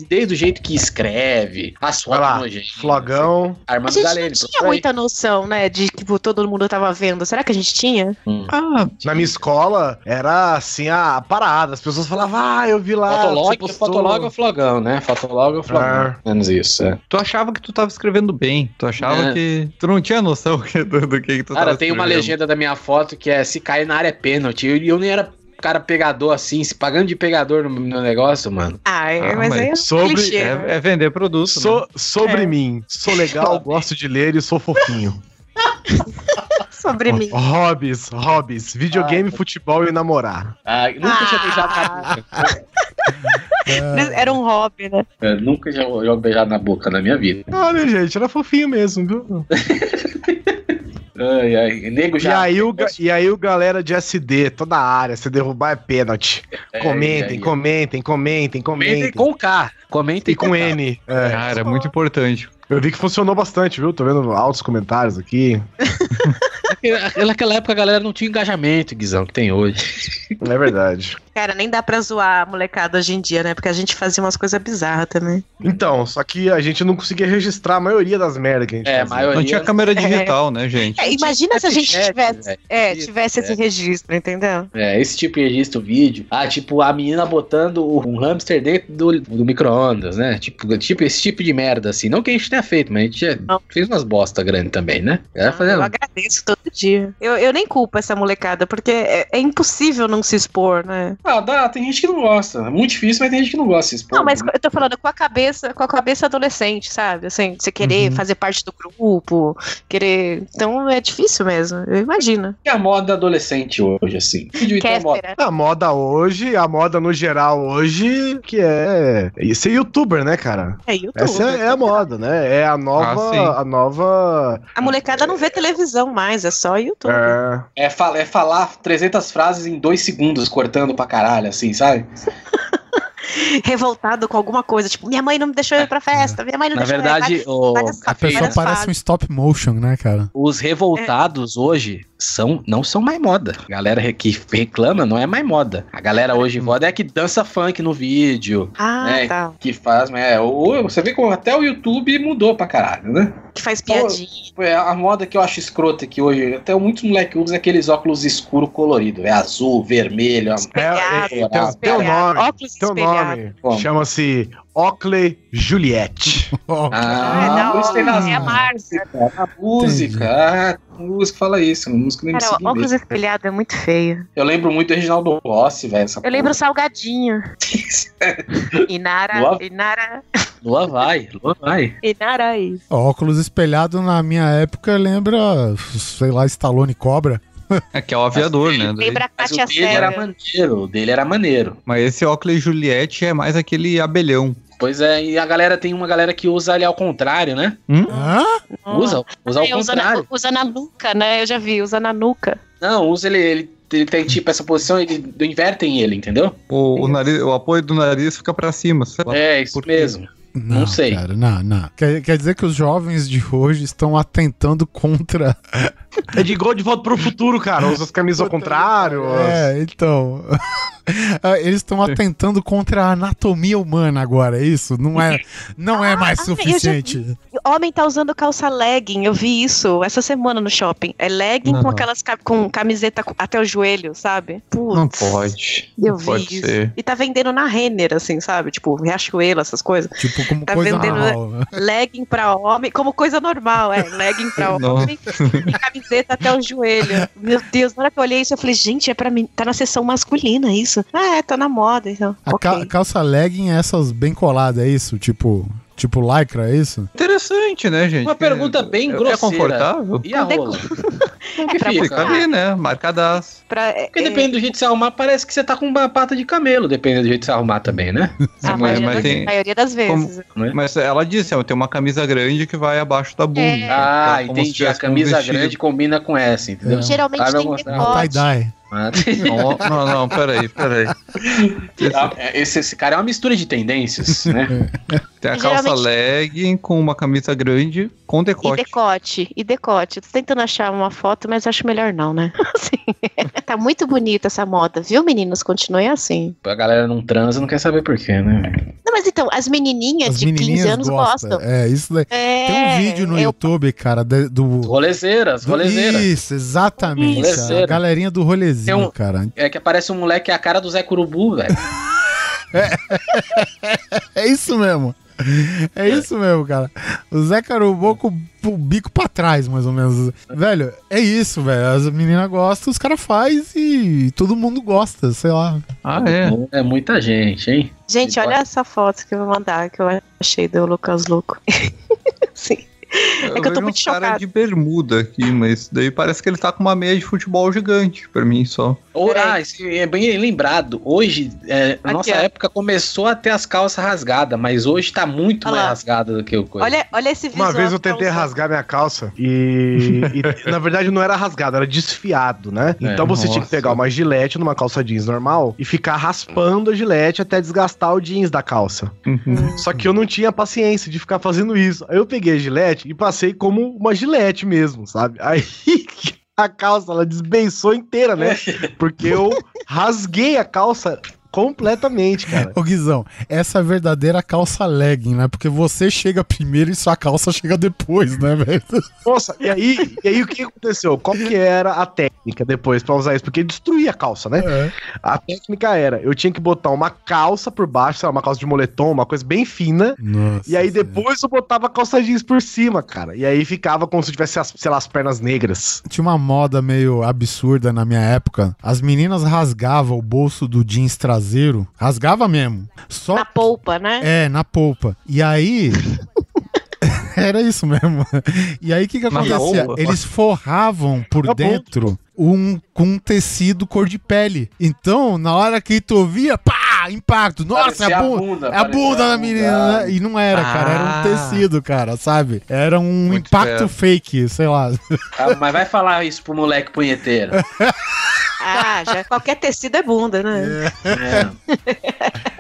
Desde o jeito que escreve, as fotos lá, flogão. A Armando gente não tinha muita noção, né, de que tipo, todo mundo tava vendo. Será que a gente tinha? Ah, Na minha escola, era assim a parada. As pessoas falavam, ah, eu vi lá. Fotolog, você postou." fotolog é o flogão, né? Fotolog é o flogão. Ah. Menos isso, é. tu achava que tu tava escrevendo bem. Tu achava É. que. Tu não tinha noção do, do que, que tu Cara, tava tem uma legenda da minha foto que é se cair na área é pênalti. E eu, nem era cara pegador assim, se pagando de pegador no, no negócio, mano. Ah, é, Ah, mas, mas aí é sobre- clichê. né? É, é vender produto. So- né? sobre É. mim, sou legal, gosto de ler e sou fofinho. Sobre mim. hobbies, hobbies, videogame, futebol e namorar. Ah, nunca tinha Ah. beijado na boca. Era um hobby, né? Eu nunca jogo beijado na boca na minha vida. Olha, gente, era fofinho mesmo, viu? Ai, ai. Nego E já. aí, o, e aí o galera de SD, toda a área, se derrubar é pênalti. É, comentem, é, é. comentem, comentem, Comentem comentem. com K. Comenta E com N. É. Cara, é muito importante. Eu vi que funcionou bastante, viu? Tô vendo altos comentários aqui. Naquela época a galera não tinha engajamento, Guizão, que tem hoje. É verdade. Cara, nem dá pra zoar a molecada hoje em dia, né? Porque a gente fazia umas coisas bizarras também. Então, só que a gente não conseguia registrar a maioria das merdas que a gente É, a fazia. maioria. Não tinha câmera digital, né, gente? É, imagina se a gente tivesse, é, tivesse esse é. registro, entendeu? É, esse tipo de registro vídeo. Ah, tipo, a menina botando um hamster dentro do, do micro-ondas, né? Tipo, tipo, esse tipo de merda, assim. Não que a gente tenha feito, mas a gente já Não. fez umas bosta grandes também, né? Era Ah, fazendo. Eu agradeço todo dia. Eu, eu nem culpo essa molecada, porque é, é impossível não se expor, né? Ah, dá, tem gente que não gosta. É muito difícil, mas tem gente que não gosta de se expor. Não, mas eu tô falando com a cabeça, com a cabeça adolescente, sabe? Assim, você querer Uhum. fazer parte do grupo, querer. Então é difícil mesmo, eu imagino. é a moda adolescente hoje, assim. Então é moda. Kéfera. A moda hoje, a moda no geral hoje, que é é ser youtuber, né, cara? É YouTube. Essa é, é a moda, né? É a nova. Ah, a nova. A molecada não vê televisão mais, é só YouTube. É, É, fala, é falar 300 frases em dois segundos, cortando pra caralho, assim, sabe? Revoltado com alguma coisa, tipo, minha mãe não me deixou ir pra festa, minha mãe não Na deixou verdade, ir. o, várias- A pessoa parece um fases. stop motion, né, cara? os revoltados hoje são, não são mais moda. A galera que reclama não é mais moda. A galera hoje moda é que dança funk no vídeo, Ah, É. tá. que faz, é, o- você vê como até o YouTube mudou pra caralho, né? Que faz piadinha. É, a moda que eu acho escrota que hoje, até muitos moleques usam aqueles óculos escuro colorido, é azul, vermelho, é, Espelhado, é, tem, tem um espelhado, nome. óculos Tem um espelhado. nome. Chama-se Oakley Juliette. Ó, Ah, é, isso tem é a Márcia. música, a música, ah, a música fala isso, a música não Cara, o óculos espelhado é muito feio. Eu lembro muito do Reginaldo Rossi, velho. Eu lembro o porra. Salgadinho. Inara, Boa. Inara, Lua vai, Lua vai. Inara é isso. óculos espelhado na minha época lembra, sei lá, Stallone Cobra. É que é o aviador, né? Lembra a Mas o dele era maneiro, o dele era maneiro. Mas esse Oakley Juliette é mais aquele abelhão. Pois é, e a galera tem uma galera que usa ali ao contrário, né? Hã? Usa, usa ao É, usa, na, contrário. usa na nuca, né? Eu já vi, usa na nuca. Não, usa ele, ele, ele tem tipo essa posição, ele invertem ele, entendeu? O, o, nariz, o apoio do nariz fica pra cima. É, isso mesmo. Não sei. Cara, não, não. Quer, quer dizer que os jovens de hoje estão atentando contra. É de igual de volta pro futuro, cara. Usa as camisas ao contrário. É, então. Ah, Eles estão atentando contra a anatomia humana agora, é isso? Não é, não é mais Ah, eu já suficiente. Homem tá usando calça legging, eu vi isso essa semana no shopping. É legging Não. com aquelas ca- com camiseta até o joelho, sabe? Putz, Não pode. Eu não vi pode isso. ser. E tá vendendo na Renner, assim, sabe? Tipo, Riachuelo, essas coisas. Tipo, como Tá coisa vendendo- normal. Legging pra homem, como coisa normal, é. Legging pra homem e camiseta até o joelho. Meu Deus, na hora que eu olhei isso, eu falei, gente, é pra mim. Tá na seção masculina isso. Ah, é, tá na moda, então. A ok. ca- calça legging é essas bem coladas, é isso? Tipo, tipo lycra, é isso? Interessante, né, gente? Uma pergunta bem É- grosseira. É confortável? E a rola? Como que É pra fica? Ali, né? Marcadaço. Pra, é, Porque depende do jeito de se arrumar, parece que você tá com uma pata de camelo, dependendo do jeito de se arrumar também, né? a mas- maioria, mas das, tem- maioria das vezes. Mas ela disse, ó, tem uma camisa grande que vai abaixo da bunda. É. Ah, Então, como se entendi. A um camisa vestido. grande combina com essa, entendeu? É. Geralmente Ah, vai tem mostrar. É um decote. Não, não, não, peraí, peraí. Ah, Esse, esse cara é uma mistura de tendências, né? Tem a E calça geralmente- legging com uma camisa grande com E decote. decote, e decote. Tô tentando achar uma foto, mas acho melhor não, né? Assim, tá muito bonita essa moda, viu, meninos? Continue assim. A galera não transa, não quer saber por quê, né? Não, mas então, as menininhas As de 15 menininhas anos gostam. gostam. É, isso daí. É, Tem um vídeo no eu- YouTube, cara, do. Rolezeiras, do- rolezeiras. Isso, exatamente. Rolezeira. A galerinha do rolezinho, Tem um- cara. É que aparece um moleque que é a cara do Zé Curubu, velho. É isso mesmo. É isso mesmo, cara. O Zé Carubô com o bico pra trás, mais ou menos. Velho, é isso, velho. As meninas gostam, os caras fazem e todo mundo gosta, sei lá. Ah, é. É muita gente, hein? Gente, olha essa foto que eu vou mandar, que eu achei do Lucas Louco. Sim. Eu, É que eu tô muito uns cara chocada. de bermuda aqui, mas daí parece que ele tá com uma meia de futebol gigante pra mim só. Ou, Peraí. ah, isso é bem lembrado. Hoje, é, Aqui, nossa ó. época, começou a ter as calças rasgadas, mas hoje tá muito Olha mais lá. rasgada do que o coisa. Olha, olha esse visual. Uma vez eu tá tentei usando. rasgar minha calça e, e, na verdade não era rasgado, era desfiado, né? É, então você tinha que nossa. pegar uma gilete numa calça jeans normal e ficar raspando a gilete até desgastar o jeans da calça. Uhum. Só que eu não tinha paciência de ficar fazendo isso. Aí eu peguei a gilete e passei como uma gilete mesmo, sabe? Aí a calça ela desbeiçou inteira, né? Porque eu rasguei a calça completamente, cara. Ô Guizão, essa é a verdadeira calça legging, né? Porque você chega primeiro e sua calça chega depois, né, velho? Nossa, e aí, e aí o que aconteceu? Qual que era a técnica depois pra usar isso? Porque destruía a calça, né? É. A técnica era, eu tinha que botar uma calça por baixo, sei lá, uma calça de moletom, uma coisa bem fina, Nossa. e aí depois eu botava a calça jeans por cima, cara. E aí ficava como se tivesse, as, sei lá, as pernas negras. Tinha uma moda meio absurda na minha época. As meninas rasgavam o bolso do jeans traseiro. Rasgava mesmo. Só Na polpa, né? É, na polpa. E aí. Era isso mesmo. E aí o que, que acontecia? Eles forravam por Na polpa. dentro um, com um tecido cor de pele. Então, na hora que tu via, pá, impacto. Nossa, é a a bunda. É a bunda da menina, né? E não era, cara. Era um Ah. tecido, cara, sabe? Era um Muito impacto certo. fake, sei lá. Ah, mas vai falar isso pro moleque punheteiro. Ah, já qualquer tecido é bunda, né? É.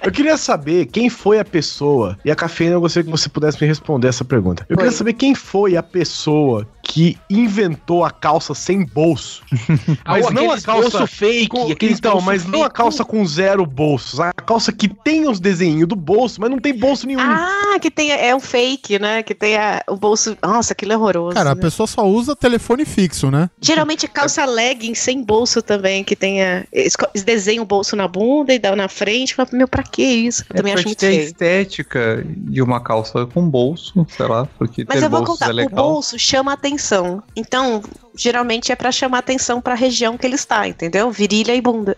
Eu queria saber quem foi a pessoa, e a cafeína eu gostaria que você pudesse me responder essa pergunta. Eu queria Oi. saber quem foi a pessoa que inventou a calça sem bolso. Mas Ah, não a calça bolso fake, com- então, bolso mas não a fake. calça com zero bolsos. A calça que tem os desenhos do bolso, mas não tem bolso nenhum. Ah, que tem é um fake, né? Que tem a- o bolso. Nossa, aquilo é horroroso. Cara, a né? pessoa só usa telefone fixo, né? Geralmente calça legging sem bolso também, que tenha. Desenham o bolso na bunda e dá na frente. Fala, meu, pra que isso? Eu É também acho muito ter a feio. estética de uma calça com bolso, sei lá, porque Mas ter eu vou contar, é o legal. bolso chama atenção. Então, geralmente é pra chamar atenção pra região que ele está, entendeu? Virilha e bunda.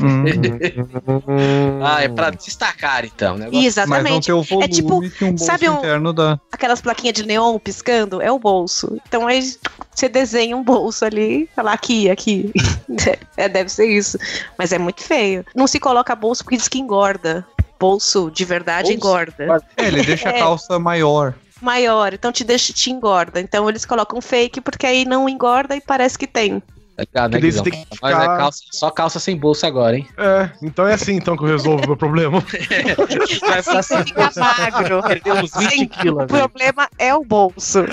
Hum, Ah, é pra destacar então, né? mas não Exatamente. ter o volume É tipo, um bolso sabe um- interno dá. Aquelas plaquinhas de neon piscando, é o bolso. Então aí você desenha um bolso ali, fala aqui, aqui. é, deve ser isso. Mas é muito feio. Não se coloca bolso porque diz que engorda. Bolso de verdade Bolso? engorda. É, ele deixa É. a calça maior. Maior, então te deixa, te engorda. Então eles colocam fake porque aí não engorda e parece que tem. Tá ligado, né, Guizão? tem que Mas é ficar- calça- só calça sem bolso agora, hein? É, então é assim então que eu resolvo o meu problema. Vai Assim você fica magro. Perdeu uns 20 Sim, quilos. O problema é o bolso.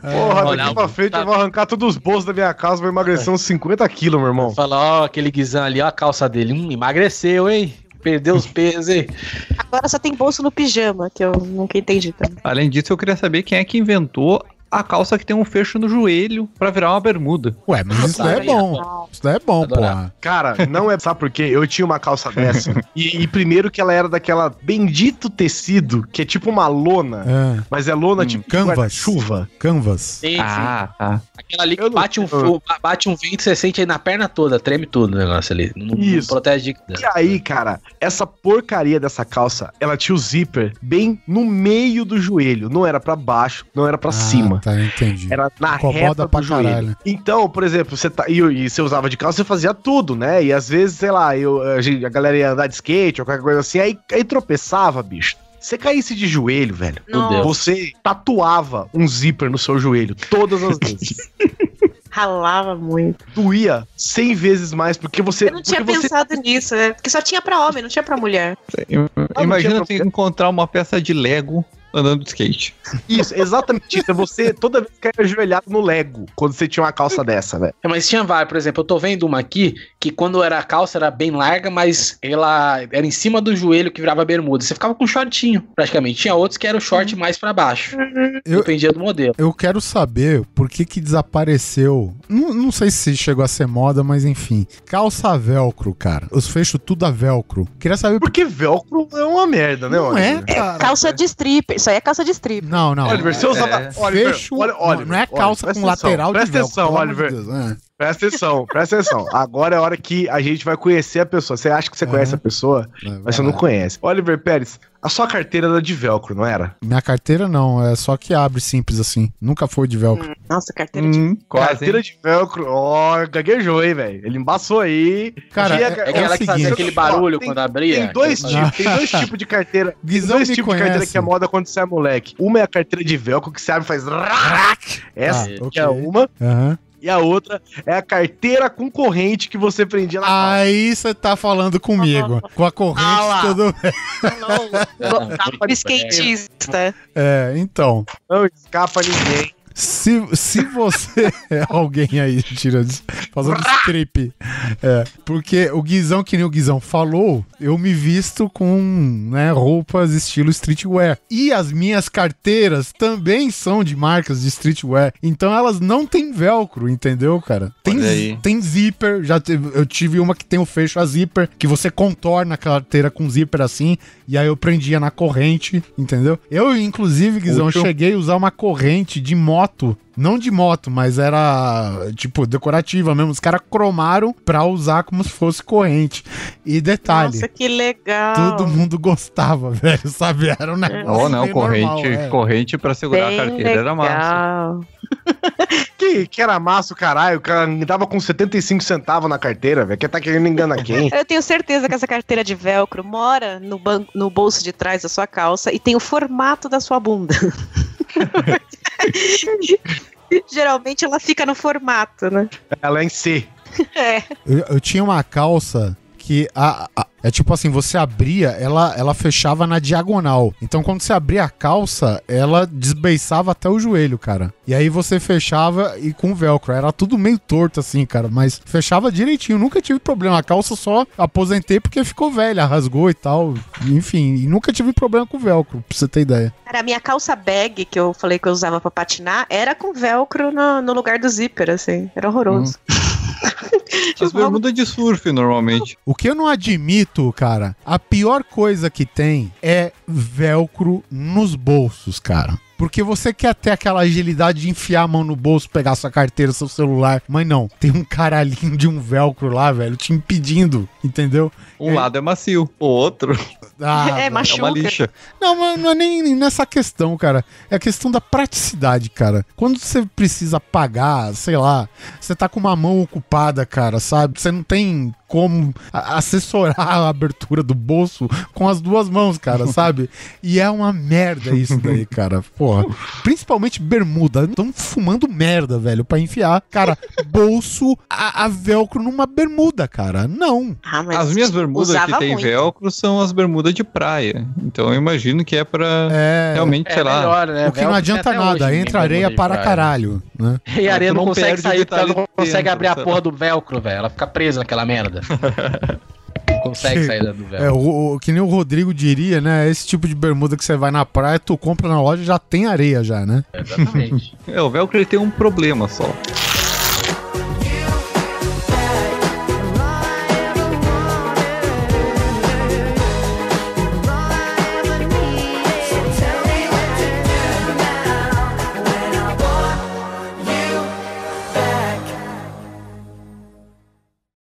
Porra, Olha, daqui pra frente tá- eu vou arrancar todos os bolsos da minha casa, vou emagrecer uns 50 quilos, meu irmão. Fala, ó, aquele guizão ali, ó a calça dele. Hum, emagreceu, hein? Perdeu os pesos, hein? Agora só tem bolso no pijama, que eu nunca entendi também. Além disso, eu queria saber quem é que inventou a calça que tem um fecho no joelho pra virar uma bermuda. Ué, mas isso daí é bom. Isso daí é bom, porra. Cara, não é. Sabe por quê? Eu tinha uma calça dessa. e, e primeiro que ela era daquela bendito tecido, que é tipo uma lona. É. Mas é lona Hum, tipo canvas. chuva. Canvas. Sim, sim. Ah, tá. Aquela ali que Eu não- bate um, fo- bate um vento, você sente aí na perna toda, treme tudo o negócio ali. Não, não Isso. protege de E aí, cara, essa porcaria dessa calça, ela tinha o zíper bem no meio do joelho. Não era pra baixo, não era pra Ah, cima. Tá, entendi. Era na Incomoda reta pra do joelho. caralho. Então, por exemplo, você tá. E, e você usava de calça, você fazia tudo, né? E às vezes, sei lá, eu, a, gente- a galera ia andar de skate ou qualquer coisa assim, aí, aí tropeçava, bicho. Você caísse de joelho, velho. Você tatuava um zíper no seu joelho todas as vezes. Ralava muito. Doía 100 vezes mais, porque você. Eu não tinha você pensado nisso, né? Porque só tinha pra homem, não tinha pra mulher. Imagina você encontrar uma peça de Lego andando de skate. Isso, exatamente isso. É você toda vez cair ajoelhado no Lego quando você tinha uma calça dessa, velho. É, mas tinha várias, por exemplo, eu tô vendo uma aqui que quando era a calça era bem larga, mas ela era em cima do joelho que virava bermuda. Você ficava com um shortinho, praticamente. Tinha outros que era o short mais pra baixo. Eu- Dependia do modelo. Eu quero saber por que que desapareceu. Não, não sei se chegou a ser moda, mas enfim. Calça velcro, cara. Os fechos tudo a velcro. Queria saber por Porque velcro é uma merda, né, Não é, cara. Calça de stripper. Isso aí é calça de stripper. Não, não. Oliver, você usava. É. Oliver, Fecho. olha, não- Oliver, não é calça presta com atenção, lateral de Presta velcro. atenção, de Oliver. Deus, é. Presta atenção, presta atenção. Agora é a hora que a gente vai conhecer a pessoa. Você acha que você conhece a pessoa, Vai mas você não conhece. Oliver Pérez, a sua carteira era de velcro, não era? Minha carteira não, é só que abre simples assim. Nunca foi de velcro. Nossa, carteira de. Hum, quase. carteira hein? de velcro, ó, gaguejou, hein, velho. Ele embaçou aí. Cara, Tinha- é- É aquela o que fazia aquele barulho tem- quando abria. Tem dois, tipos, tem dois tipos de carteira. Tem Guizão dois tipos de carteira conhece. que é moda quando você é moleque. Uma é a carteira de velcro que você abre e faz. rac. Essa Ah, que ok. é uma. Aham. E a outra é a carteira com corrente que você prendia na calça. Aí você tá falando comigo. Com a corrente, Ah tudo bem. Não, Skatista. É, então. Não escapa ninguém. Se, se você é alguém aí, tira fazendo strip. É, porque o Guizão, que nem o Guizão falou, eu me visto com né, roupas estilo streetwear. E as minhas carteiras também são de marcas de streetwear. Então elas não têm velcro, entendeu, cara? Tem, tem zíper. Já teve- eu tive uma que tem o fecho a zíper, que você contorna a carteira com zíper assim. E aí eu prendia na corrente, entendeu? Eu, inclusive, Guizão, cheguei a usar uma corrente de moto. Não de moto, mas era, tipo, decorativa mesmo. Os caras cromaram pra usar como se fosse corrente. E detalhe, Nossa, que legal. todo mundo gostava, velho, sabe? Era um negócio Oh, não, corrente, normal, é. corrente pra segurar Bem a carteira era massa. legal. Que, que era massa o caralho. O cara dava com 75 centavos na carteira, velho. Quem tá querendo enganar quem? Eu tenho certeza que essa carteira de velcro mora no, no bolso de trás da sua calça e tem o formato da sua bunda. Geralmente ela fica no formato, né? Ela é em C. É. Eu, eu tinha uma calça que a, a- é tipo assim, você abria, ela, ela fechava na diagonal. Então quando você abria a calça, ela desbeiçava até o joelho, cara. E aí você fechava e com velcro. Era tudo meio torto assim, cara, mas fechava direitinho. Nunca tive problema. A calça só aposentei porque ficou velha, rasgou e tal. Enfim, e nunca tive problema com velcro, pra você ter ideia. Cara, a minha calça bag, que eu falei que eu usava pra patinar, era com velcro no, no lugar do zíper, assim. Era horroroso. As bermudas de surf, normalmente. O que eu não admito, cara, a pior coisa que tem é velcro nos bolsos, cara. Porque você quer ter aquela agilidade de enfiar a mão no bolso, pegar sua carteira, seu celular. Mas não, tem um caralhinho de um velcro lá, velho, te impedindo, entendeu? Um lado é macio, o outro Ah, é, velho. é machuca. uma lixa. Não, mas não é nem nessa questão, cara. É a questão da praticidade, cara. Quando você precisa pagar, sei lá, você tá com uma mão ocupada, cara, sabe? Você não tem como assessorar a abertura do bolso com as duas mãos, cara, sabe? E é uma merda isso daí, cara. Porra. Principalmente bermuda. Estão fumando merda, velho, pra enfiar, cara, bolso a, a velcro numa bermuda, cara. Não. Ah, mas As minhas bermudas que tem muito. velcro são as bermudas de praia. Então eu imagino que é pra É. realmente, sei lá. melhor, né? O que não Velcro adianta tem até nada, hoje, entra ninguém areia para praia. caralho, né? E a areia não, não consegue sair porque ela não consegue dentro, abrir a sei porra lá. do velcro, velho. Ela fica presa naquela merda. Não consegue sair do velcro. É, o, o- que nem o Rodrigo diria, né? Esse tipo de bermuda que você vai na praia, tu compra na loja já tem areia já, né? Exatamente. É, o velcro ele tem um problema só.